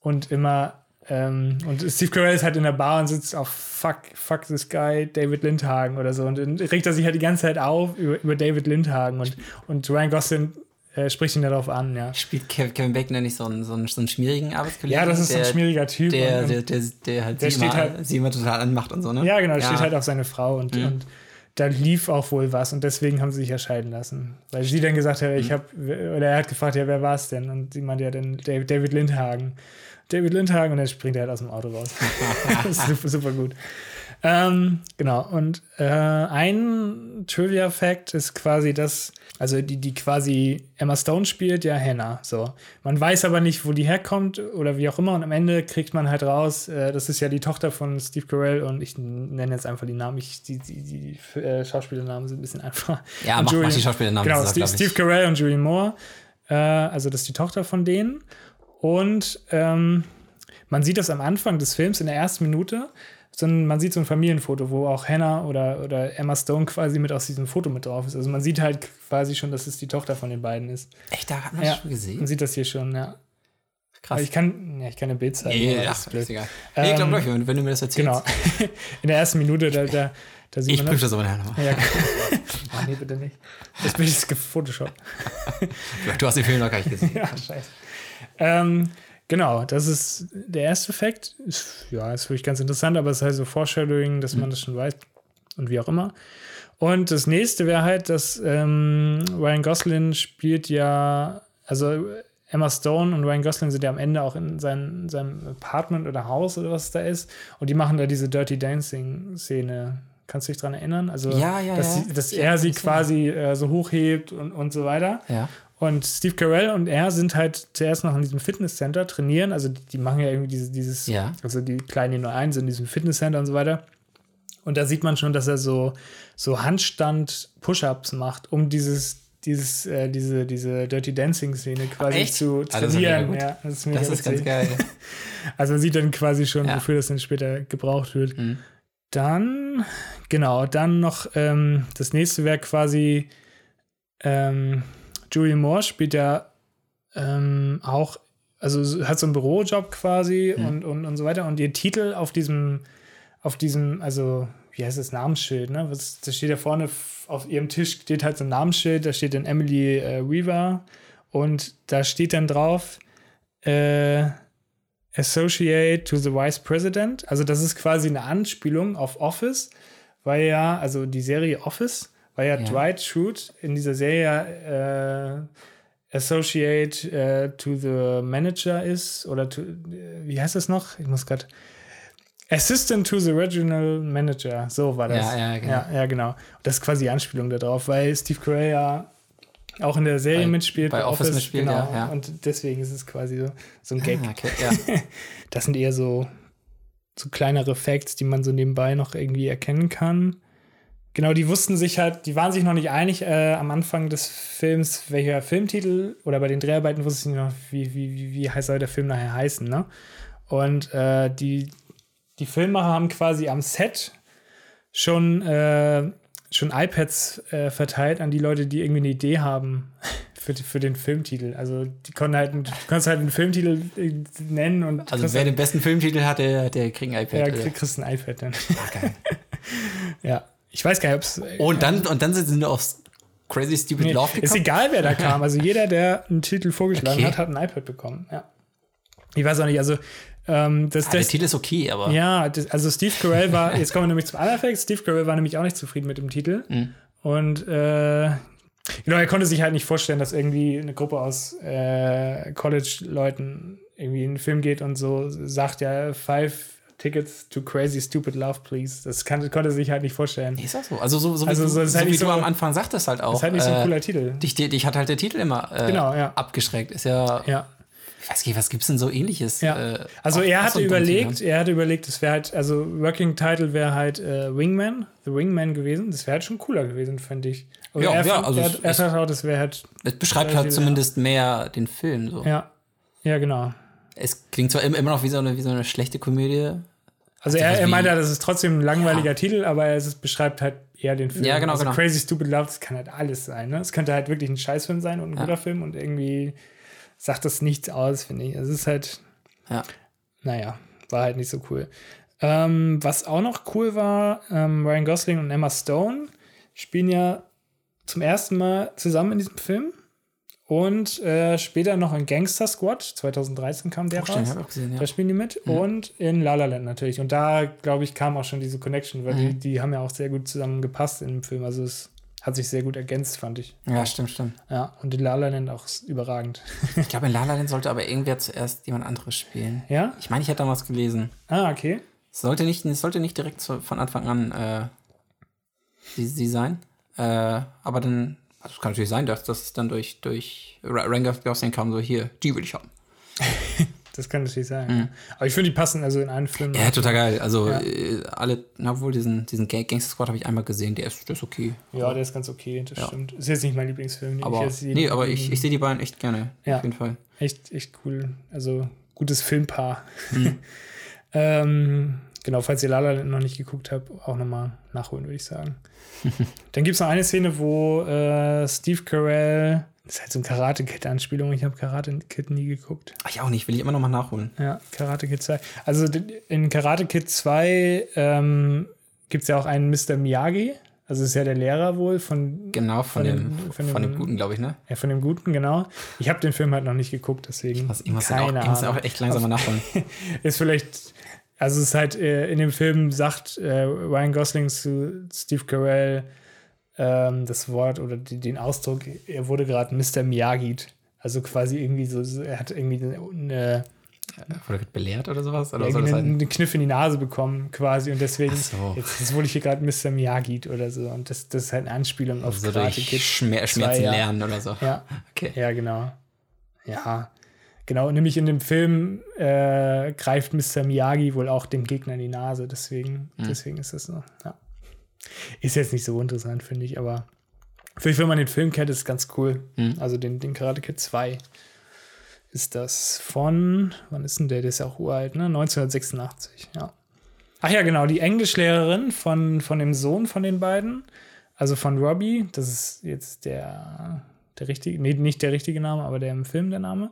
und immer ähm, und Steve Carell ist halt in der Bar und sitzt auf Fuck, fuck this guy, David Lindhagen oder so. Und dann regt er sich halt die ganze Zeit auf über, über David Lindhagen und, und Ryan Gosling äh, spricht ihn darauf an, ja. Spielt Kevin Bacon nicht so einen, so einen, so einen schmierigen Arbeitskollegen? Ja, das ist der, so ein schmieriger Typ. Der, der, der, der, halt der sie, immer, halt, sie immer total anmacht und so, ne? Ja, genau, ja. steht halt auf seine Frau und, mhm. und da lief auch wohl was und deswegen haben sie sich erscheiden lassen. Weil sie dann gesagt hat, ich mhm. habe, oder er hat gefragt, ja, wer war es denn? Und sie meinte ja dann David Lindhagen. David Lindhagen und dann springt er halt aus dem Auto raus. <laughs> <laughs> super, super gut. Ähm, genau, und äh, ein Trivia-Fact ist quasi das, also die, die quasi Emma Stone spielt, ja Hannah. So. Man weiß aber nicht, wo die herkommt oder wie auch immer. Und am Ende kriegt man halt raus, äh, das ist ja die Tochter von Steve Carell und ich nenne jetzt einfach die Namen. Ich, die die, die äh, Schauspielernamen sind ein bisschen einfach. Ja, mach, Julian, mach die Schauspielernamen. Genau, Steve, Steve Carell und Julie Moore. Äh, also das ist die Tochter von denen. Und ähm, man sieht das am Anfang des Films in der ersten Minute sondern man sieht so ein Familienfoto, wo auch Hannah oder, oder Emma Stone quasi mit aus diesem Foto mit drauf ist. Also man sieht halt quasi schon, dass es die Tochter von den beiden ist. Echt, da hat man ja, das schon gesehen? Man sieht das hier schon, ja. Krass. Aber ich kann, ja, ich kann ein Bild zeigen. Nee, ach, ist egal. Ähm, nee, ich glaube, wenn, wenn du mir das erzählst. Genau. <laughs> In der ersten Minute, da, da, da sieht ich man. Ich prüfe das aber nachher nochmal. Ja. <laughs> oh, nee, bitte nicht. Das Bild ist gefotoshoppt. <laughs> du hast den Film noch gar nicht gesehen. ja, scheiße. Ähm, Genau, das ist der erste Effekt. Ist, ja, ist wirklich ganz interessant, aber es ist halt so Foreshadowing, dass mhm. man das schon weiß und wie auch immer. Und das nächste wäre halt, dass ähm, Ryan Gosling spielt ja, also Emma Stone und Ryan Gosling sind ja am Ende auch in, sein, seinem Apartment oder Haus oder was da ist. Und die machen da diese Dirty Dancing-Szene. Kannst du dich daran erinnern? Also, ja, ja, dass, ja. Sie, dass er sie quasi äh, so hochhebt und, und so weiter. Ja. Und Steve Carell und er sind halt zuerst noch in diesem Fitnesscenter trainieren. Also die, die machen ja irgendwie diese, dieses, ja. also die Kleinen, die nur eins in diesem Fitnesscenter und so weiter. Und da sieht man schon, dass er so, so Handstand-Push-Ups macht, um dieses, dieses, äh, diese, diese Dirty Dancing-Szene quasi Echt? zu ah, trainieren. ja, das ist, das ist ganz geil. <laughs> also man sieht dann quasi schon, ja. wofür das dann später gebraucht wird. Mhm. Dann, genau, dann noch ähm, das nächste wäre quasi ähm, Julian Moore spielt ja ähm, auch, also hat so einen Bürojob quasi mhm. und, und, und so weiter. Und ihr Titel auf diesem, auf diesem, also wie heißt das, Namensschild, ne? Was, da steht ja vorne auf ihrem Tisch steht halt so ein Namensschild, da steht dann Emily äh, Weaver und da steht dann drauf äh, Associate to the Vice President. Also das ist quasi eine Anspielung auf Office, weil ja, also die Serie Office weil ja, ja. Dwight Schrute in dieser Serie äh, Associate äh, to the Manager ist oder to, wie heißt das noch? Ich muss gerade Assistant to the Regional Manager, so war das. Ja, ja, genau. Ja, ja, genau. Das ist quasi die Anspielung darauf, weil Steve Carell ja auch in der Serie bei, mitspielt. Bei Office, Office mitspielt, genau. Ja, ja, Und deswegen ist es quasi so, so ein Gag. Ah, okay, ja. <laughs> das sind eher so, so kleinere Facts, die man so nebenbei noch irgendwie erkennen kann. Genau, die wussten sich halt, die waren sich noch nicht einig äh, am Anfang des Films, welcher Filmtitel oder bei den Dreharbeiten wussten sie noch, wie, wie, wie, wie soll der Film nachher heißen, ne? Und äh, die, die Filmmacher haben quasi am Set schon, äh, schon iPads äh, verteilt an die Leute, die irgendwie eine Idee haben <laughs> für, für den Filmtitel. Also die konnten halt, du kannst halt einen Filmtitel äh, nennen und. Also wer den besten Filmtitel hat, der, der kriegt ein iPad. Ja, kriegst ein iPad dann. Ah, geil. <laughs> ja. Ich weiß gar nicht, ob es. Und dann, und dann sind sie nur aufs Crazy Stupid nee, Love gekommen. Ist egal, wer da kam. Also jeder, der einen Titel vorgeschlagen okay. hat, hat ein iPad bekommen. Ja. Ich weiß auch nicht, also. Ähm, das, ja, der Titel ist okay, aber. Ja, das, also Steve Carell war, <laughs> jetzt kommen wir nämlich zum Allerfex. Steve Carell war nämlich auch nicht zufrieden mit dem Titel. Mhm. Und äh, Genau, er konnte sich halt nicht vorstellen, dass irgendwie eine Gruppe aus äh, College-Leuten irgendwie in den Film geht und so sagt, ja, five Tickets to Crazy Stupid Love, please. Das kann, konnte er sich halt nicht vorstellen. Nee, ist auch so. Also so, so Also wie, so- du, so halt wie du am Anfang sagtest halt auch. Das ist halt nicht so ein äh, cooler Titel. Dich, dich hat halt der Titel immer äh, Genau, ja. abgeschreckt. Ist ja, Ja. ich weiß nicht, was gibt's denn so ähnliches? Ja. äh, Also er hatte überlegt, Dummtitel? er hatte überlegt, es wäre halt, also Working Title wäre halt äh, Wingman, The Wingman gewesen. Das wäre halt schon cooler gewesen, finde ich. Aber Ja, er, ja, fand- also er, es- er es- fand auch, das wäre halt, Es beschreibt halt ja. zumindest mehr den Film. So. ja, ja, genau. Es klingt zwar im- immer noch wie so eine, wie so eine schlechte Komödie. Also er, er meinte, das ist trotzdem ein langweiliger Titel, aber es ist, beschreibt halt eher den Film. Ja, genau, also genau. Crazy Stupid Love, das kann halt alles sein. Ne? Es könnte halt wirklich ein Scheißfilm sein und ein guter Film und irgendwie sagt das nichts aus, finde ich. Es ist halt, Ja. naja, war halt nicht so cool. Ähm, was auch noch cool war, ähm, Ryan Gosling und Emma Stone spielen ja zum ersten Mal zusammen in diesem Film. Und äh, später noch in Gangster Squad, 2013 kam der Stimmt, raus. gesehen, ja. Da spielen die mit. Und in La La Land natürlich. Und da, glaube ich, kam auch schon diese Connection, weil die, die haben ja auch sehr gut zusammen gepasst in dem Film. Also es hat sich sehr gut ergänzt, fand ich. Ja, stimmt, stimmt. Ja, und in La La Land auch überragend. Ich glaube, in La La Land sollte aber irgendwer zuerst jemand anderes spielen. ja? Ich meine, ich hätte da was gelesen. Ah, okay. Es sollte nicht, es sollte nicht direkt von Anfang an äh, sie, sie sein. Äh, aber dann, also es kann natürlich sein, dass das dann durch, durch Ra- Ryan Gosling kam, so hier, die will ich haben. <laughs> Das kann natürlich sein. Aber ich finde, die passen also in einen Film. Ja, total geil. Also Ja. äh, alle, na, obwohl diesen, diesen Gang- Gangster Squad habe ich einmal gesehen, der ist, der ist okay. Ja, der ist ganz okay, das stimmt. Ist jetzt nicht mein Lieblingsfilm. den Aber, ich nee, aber ich, ich sehe die beiden echt gerne. Ja. Auf jeden Fall. Echt, echt cool. Also gutes Filmpaar. <laughs> ähm, genau, falls ihr La La Land noch nicht geguckt habt, auch nochmal nachholen, würde ich sagen. <laughs> Dann gibt es noch eine Szene, wo äh, Steve Carell, das ist halt so eine Karate-Kid-Anspielung, ich habe Karate-Kid nie geguckt. Ach, ich auch nicht, will ich immer noch mal nachholen. Ja, Karate Kid 2. Also in Karate Kid 2 ähm, gibt es ja auch einen Mr. Miyagi. Also ist ja der Lehrer wohl von, Genau, von, Von dem, dem- von, von dem dem- Guten, glaube ich, ne? ja, von dem Guten, genau. Ich habe den Film halt noch nicht geguckt, deswegen ich muss den keine auch, ich muss Ahnung. auch echt langsam mal nachholen. <laughs> ist vielleicht, also es ist halt, äh, in dem Film sagt äh, Ryan Gosling zu Steve Carell ähm, das Wort oder den Ausdruck, er wurde gerade Mr. Miyagi. Also quasi irgendwie so, er hat irgendwie eine, Oder wird belehrt oder sowas? Oder soll das einen, halt? einen Kniff in die Nase bekommen quasi und deswegen, so. jetzt, jetzt wurde ich hier gerade Mr. Miyagi oder so und das, das ist halt eine Anspielung auf So Karate Kid. Schmer Schmerzen lernen oder so. Ja, Okay. ja, genau. Ja, genau. Nämlich in dem Film äh, greift Mr. Miyagi wohl auch dem Gegner in die Nase. Deswegen, Hm. deswegen ist das so. Ja. Ist jetzt nicht so interessant, finde ich, aber vielleicht, wenn man den Film kennt, ist es ganz cool. Hm. Also den, den Karate Kid 2 ist das von, wann ist denn der? Der ist ja auch uralt, ne? 1986, ja. Ach ja, genau, die Englischlehrerin von, von dem Sohn von den beiden, also von Robbie, das ist jetzt der, der richtige, nee, nicht der richtige Name, aber der im Film der Name.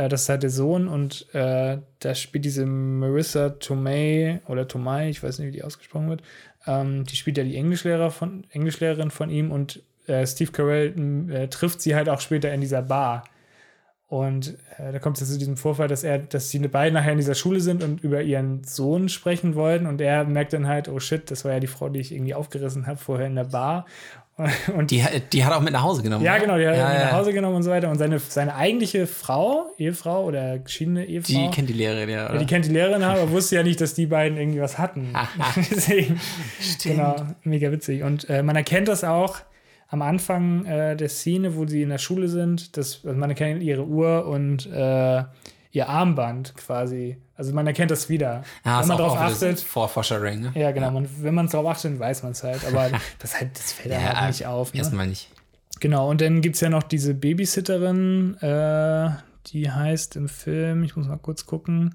Äh, das ist halt der Sohn und äh, da spielt diese Marissa Tomei oder Tomei, ich weiß nicht, wie die ausgesprochen wird. Ähm, die spielt ja die Englischlehrer von, Englischlehrerin von ihm und äh, Steve Carell äh, trifft sie halt auch später in dieser Bar. Und äh, da kommt es zu diesem Vorfall, dass er, dass die beiden nachher in dieser Schule sind und über ihren Sohn sprechen wollten. Und er merkt dann halt, oh shit, das war ja die Frau, die ich irgendwie aufgerissen habe vorher in der Bar. <laughs> Und Die, die hat er auch mit nach Hause genommen. ja, oder? genau, die hat ja, ihn ja. nach Hause genommen und so weiter. Und seine, seine eigentliche Frau, Ehefrau oder geschiedene Ehefrau, Die kennt die Lehrerin, ja. Oder? die kennt die Lehrerin, aber <laughs> wusste ja nicht, dass die beiden irgendwie was hatten. <laughs> Deswegen, genau, mega witzig. Und äh, man erkennt das auch am Anfang äh, der Szene, wo sie in der Schule sind. Dass, also man erkennt ihre Uhr und äh, ihr Armband quasi. Also man erkennt das wieder. ja, wenn man darauf achtet. Vorforscher-Ring, ne? Ja, genau. Man, wenn man darauf achtet, weiß man es halt. Aber <laughs> das, halt, das fällt einem halt nicht auf. Ne? Erstmal nicht. Genau, und dann gibt es ja noch diese Babysitterin, äh, die heißt im Film, ich muss mal kurz gucken,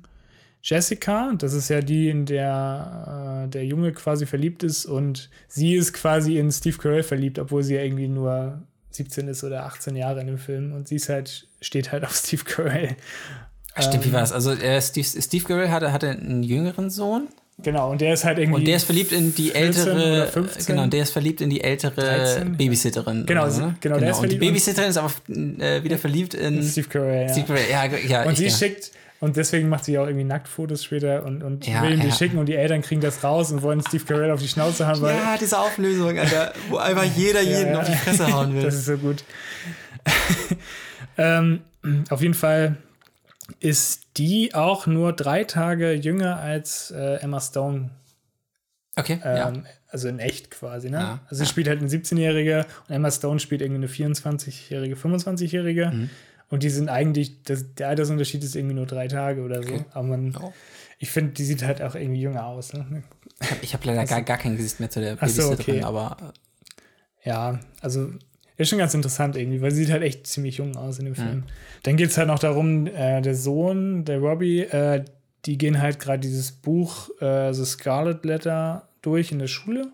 Jessica. Das ist ja die, in der äh, der Junge quasi verliebt ist und sie ist quasi in Steve Carell verliebt, obwohl sie ja irgendwie nur 17 ist oder 18 Jahre in dem Film und sie ist halt, steht halt auf <laughs> Steve Carell. Stimmt, wie war das? Also äh, Steve, Steve Carell hatte, hatte einen jüngeren Sohn Genau, und der ist halt irgendwie. und der ist verliebt in die 14 ältere, oder 15. genau, der ist verliebt in die ältere 13. Babysitterin. Genau, so, ne? genau, der ist Und die verliebt Babysitterin ist aber äh, wieder verliebt in Steve Carell, ja. Steve Carell. Ja, ja, Und ich, sie ja. schickt, Und deswegen macht sie auch irgendwie Nacktfotos später und, und Ja, will ihm die ja. schicken und die Eltern kriegen das raus und wollen Steve Carell auf die Schnauze haben, weil Ja, diese Auflösung, Alter, wo einfach jeder jeden ja. auf die Fresse hauen will. das ist so gut. <laughs> ähm, auf jeden Fall ist die auch nur drei Tage jünger als äh, Emma Stone. okay, ja. Ähm, Also in echt quasi, ne? Ja, also sie spielt halt eine 17-Jährige und Emma Stone spielt irgendwie eine 24-Jährige, 25-Jährige. Mhm. Und die sind eigentlich, das, der Altersunterschied ist irgendwie nur drei Tage oder so. Okay. Aber man, Oh. ich finde, die sieht halt auch irgendwie jünger aus. Ne? Ich habe leider gar, gar kein Gesicht mehr zu der Ach so, Babysitterin, okay. aber äh, Ja, also ist schon ganz interessant irgendwie, weil sie sieht halt echt ziemlich jung aus in dem Film. Dann geht es halt noch darum, äh, der Sohn, der Robbie, äh, die gehen halt gerade dieses Buch äh, The Scarlet Letter durch in der Schule.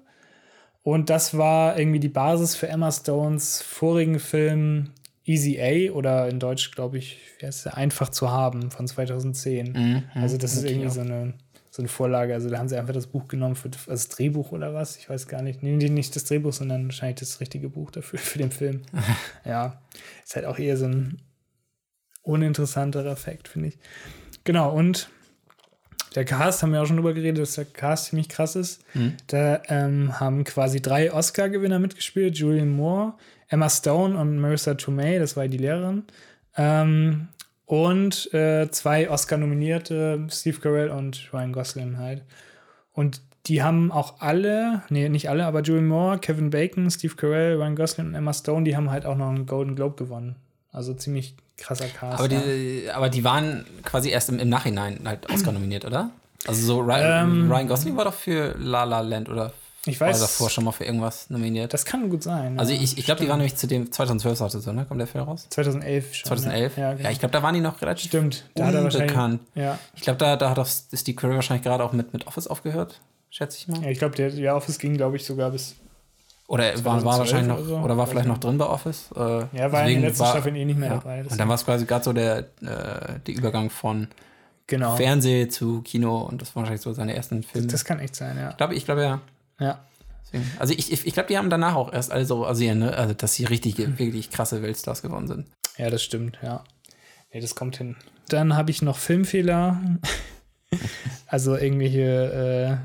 Und das war irgendwie die Basis für Emma Stones vorigen Film Easy A oder in Deutsch, glaube ich, wie heißt der? Einfach zu haben von 2010. also das ist irgendwie ja. so eine, so eine Vorlage. Also da haben sie einfach das Buch genommen für das Drehbuch oder was. Ich weiß gar nicht. Nee, nicht das Drehbuch, sondern wahrscheinlich das richtige Buch dafür, für den Film. <laughs> ja. Ist halt auch eher so ein uninteressanterer Fakt, finde ich. Genau, und der Cast, haben wir auch schon drüber geredet, dass der Cast ziemlich krass ist. Da ähm, haben quasi drei Oscar-Gewinner mitgespielt: Julian Moore, Emma Stone und Marissa Tomei, das war die Lehrerin. Ähm, und äh, zwei Oscar-Nominierte, Steve Carell und Ryan Gosling halt. Und die haben auch alle, nee, nicht alle, aber Julian Moore, Kevin Bacon, Steve Carell, Ryan Gosling und Emma Stone, die haben halt auch noch einen Golden Globe gewonnen. Also ziemlich krasser Cast. Aber die, aber die waren quasi erst im, im Nachhinein halt Oscar nominiert, oder? Also so Ryan, Ähm, Ryan Gosling war doch für La La Land oder ich war weiß, davor schon mal für irgendwas nominiert? das kann gut sein. also ja. ich, ich glaube, die waren nämlich zu dem 2012 sagte so, ne? Kommt der Film raus? 2011 schon. 2011? Ja, Ja, ja, genau. ich glaube, da waren die noch relativ Stimmt, da hat er wahrscheinlich. unbekannt. Ja. Ich glaube, da, da hat auch Steve Carell wahrscheinlich gerade auch mit, mit Office aufgehört, schätze ich mal. ja, ich glaube, der, der Office ging, glaube ich, sogar bis. Oder er war, war 2012 wahrscheinlich noch, oder so. oder war vielleicht noch drin bei Office. Äh, Ja, war in den deswegen letzten Staffeln eh nicht mehr ja. dabei. Und dann war es quasi gerade so der, äh, der Übergang von genau. Fernseh zu Kino und das war wahrscheinlich so seine ersten Filme. Das kann echt sein, ja. Ich glaube, ich glaube ja. Ja. Deswegen. Also ich, ich, ich glaube, die haben danach auch erst alle so rasieren, ne? Also dass sie richtig, wirklich krasse Weltstars geworden sind. Ja, das stimmt, ja. Nee, das kommt hin. Dann habe ich noch Filmfehler. <laughs> also irgendwelche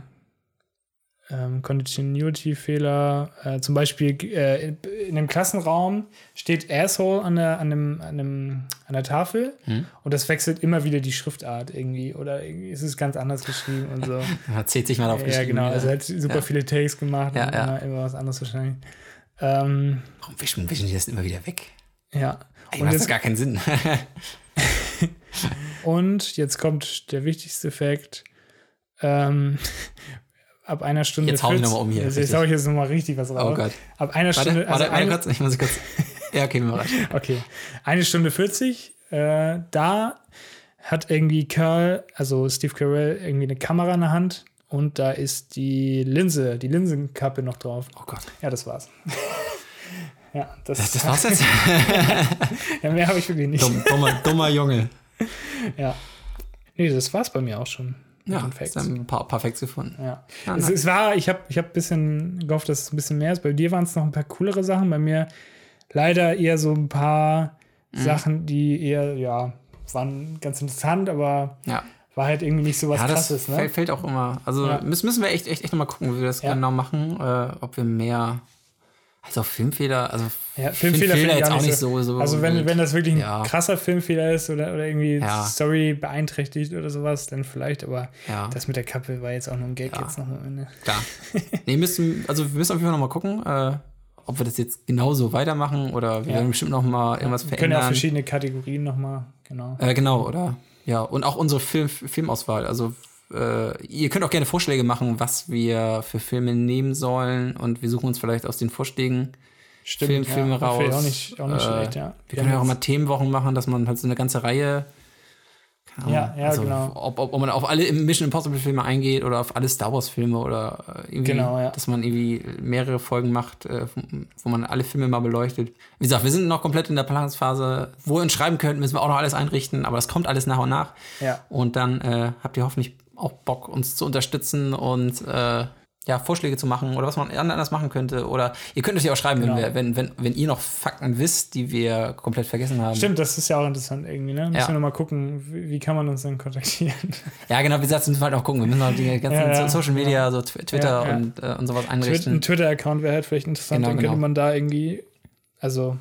ähm, Continuity-Fehler. Äh, zum Beispiel äh, in, in einem Klassenraum steht Asshole an der, an dem, an dem, an der Tafel und das wechselt immer wieder die Schriftart irgendwie. Oder irgendwie ist es ganz anders geschrieben und so. Man <laughs> hat 60 Mal ja, aufgeschrieben. genau. wieder. Also er hat super Ja. viele Takes gemacht Ja, und ja. Immer, immer was anderes wahrscheinlich. Ähm, Warum wischen, wischen die das immer wieder weg? ja. Ey, Und macht gar keinen Sinn. <laughs> Und jetzt kommt der wichtigste Fakt. Ähm, ab einer Stunde. Jetzt hau ich 40 noch mal um hier, Jetzt, richtig. jetzt hau ich jetzt nochmal richtig was raus. Oh Gott. Ab einer Warte, Stunde. warte, Also warte kurz. Ich muss kurz. Ja, okay, mir reicht. okay. Eine Stunde 40. Äh, da hat irgendwie Carl, also Steve Carell, irgendwie eine Kamera in der Hand und da ist die Linse, die Linsenkappe noch drauf. Oh Gott. Ja, das war's. <laughs> ja, das, Das, das war's jetzt? <laughs> ja, mehr habe ich wirklich nicht. Dumm, dummer, dummer Junge. Ja. Nee, das war's bei mir auch schon. Ja, hast Facts. ein paar, paar Facts gefunden. Ja. Ah, es, nice. es war, ich habe ich hab ein bisschen gehofft, dass es ein bisschen mehr ist. Bei dir waren es noch ein paar coolere Sachen. Bei mir leider eher so ein paar Mhm. Sachen, die eher, ja, waren ganz interessant, aber Ja. war halt irgendwie nicht so was Ja, das krasses, ne? fällt, fällt auch immer. Also Ja. müssen, müssen wir echt, echt, echt nochmal gucken, wie wir das genau machen. Äh, ob wir mehr. Also Filmfehler, also Ja, Filmfehler ich jetzt auch nicht so. so Also wenn, wenn das wirklich ein Ja. krasser Filmfehler ist oder, oder irgendwie Ja. Story beeinträchtigt oder sowas, dann vielleicht, aber Ja. das mit der Kappe war jetzt auch nur ein Gag jetzt noch am Ende. Klar. <laughs> nee, müssen, also wir müssen auf jeden Fall nochmal gucken, äh, ob wir das jetzt genauso weitermachen oder wir werden bestimmt nochmal irgendwas Wir können ja auch verändern. verschiedene Kategorien nochmal, genau. Äh, genau, oder? Ja, und auch unsere Film, Filmauswahl. Also, äh, ihr könnt auch gerne Vorschläge machen, was wir für Filme nehmen sollen. Und wir suchen uns vielleicht aus den Vorschlägen Film, Filme ja, raus. finde ich Auch nicht, auch nicht Äh, schlecht, ja. Wir können ja auch immer Themenwochen machen, dass man halt so eine ganze Reihe. keine Ja, ja, also, genau. Ob, ob, ob man auf alle Mission Impossible Filme eingeht oder auf alle Star Wars Filme oder äh, irgendwie, Genau, ja. dass man irgendwie mehrere Folgen macht, äh, wo man alle Filme mal beleuchtet. Wie gesagt, wir sind noch komplett in der Planungsphase. Wo ihr uns schreiben könnt, müssen wir auch noch alles einrichten, aber das kommt alles nach und nach. Ja. Und dann äh, habt ihr hoffentlich auch Bock, uns zu unterstützen und äh, ja, Vorschläge zu machen oder was man anders machen könnte. Oder ihr könnt ja auch schreiben, Genau. wenn, wir, wenn, wenn, wenn ihr noch Fakten wisst, die wir komplett vergessen haben. Stimmt, das ist ja auch interessant irgendwie, ne? Müssen Ja. wir nochmal gucken, wie, wie kann man uns denn kontaktieren? <laughs> Ja, genau, wie gesagt, müssen wir halt auch gucken. Wir müssen halt die <laughs> ganzen Ja. So- Social Media, so Twitter Ja, ja. Und, äh, und sowas Twitter, einrichten. ein Twitter-Account wäre halt vielleicht interessant, Genau, dann könnte genau. man da irgendwie, also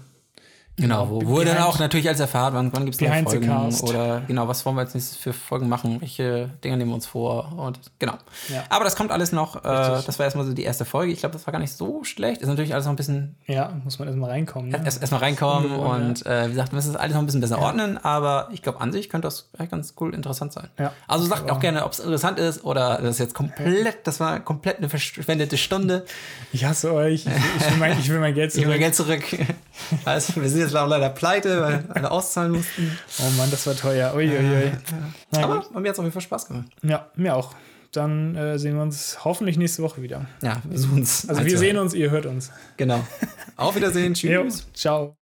Genau, wo, wo ihr dann auch natürlich alles erfahrt, wann, wann gibt es neue Folgen oder genau, was wollen wir als nächstes für Folgen machen, welche Dinge nehmen wir uns vor und genau. Ja. Aber das kommt alles noch, äh, das war erstmal so die erste Folge. Ich glaube, das war gar nicht so schlecht. Ist natürlich alles noch ein bisschen ja, muss man erstmal reinkommen. Ne? erst erstmal reinkommen Ungewohnt, und äh, wie gesagt, wir müssen das alles noch ein bisschen besser ordnen, aber ich glaube, an sich könnte das ganz cool interessant sein. Ja. Also sagt auch gerne, ob es interessant ist oder das ist jetzt komplett, das war komplett eine verschwendete Stunde. Ich hasse euch, ich, ich, will, mein, ich will mein Geld Ich will zurück. mein Geld zurück. <laughs> Also, wir sind jetzt leider pleite, weil <laughs> alle auszahlen mussten. Oh Mann, das war teuer. Uiuiui. Na Aber gut. mir hat es auf jeden Fall Spaß gemacht. Ja, mir auch. Dann äh, sehen wir uns hoffentlich nächste Woche wieder. Ja, wir suchen es. Also wir sehen uns, ihr hört uns. Genau. <laughs> Auf Wiedersehen. Jo, Tschüss. ciao.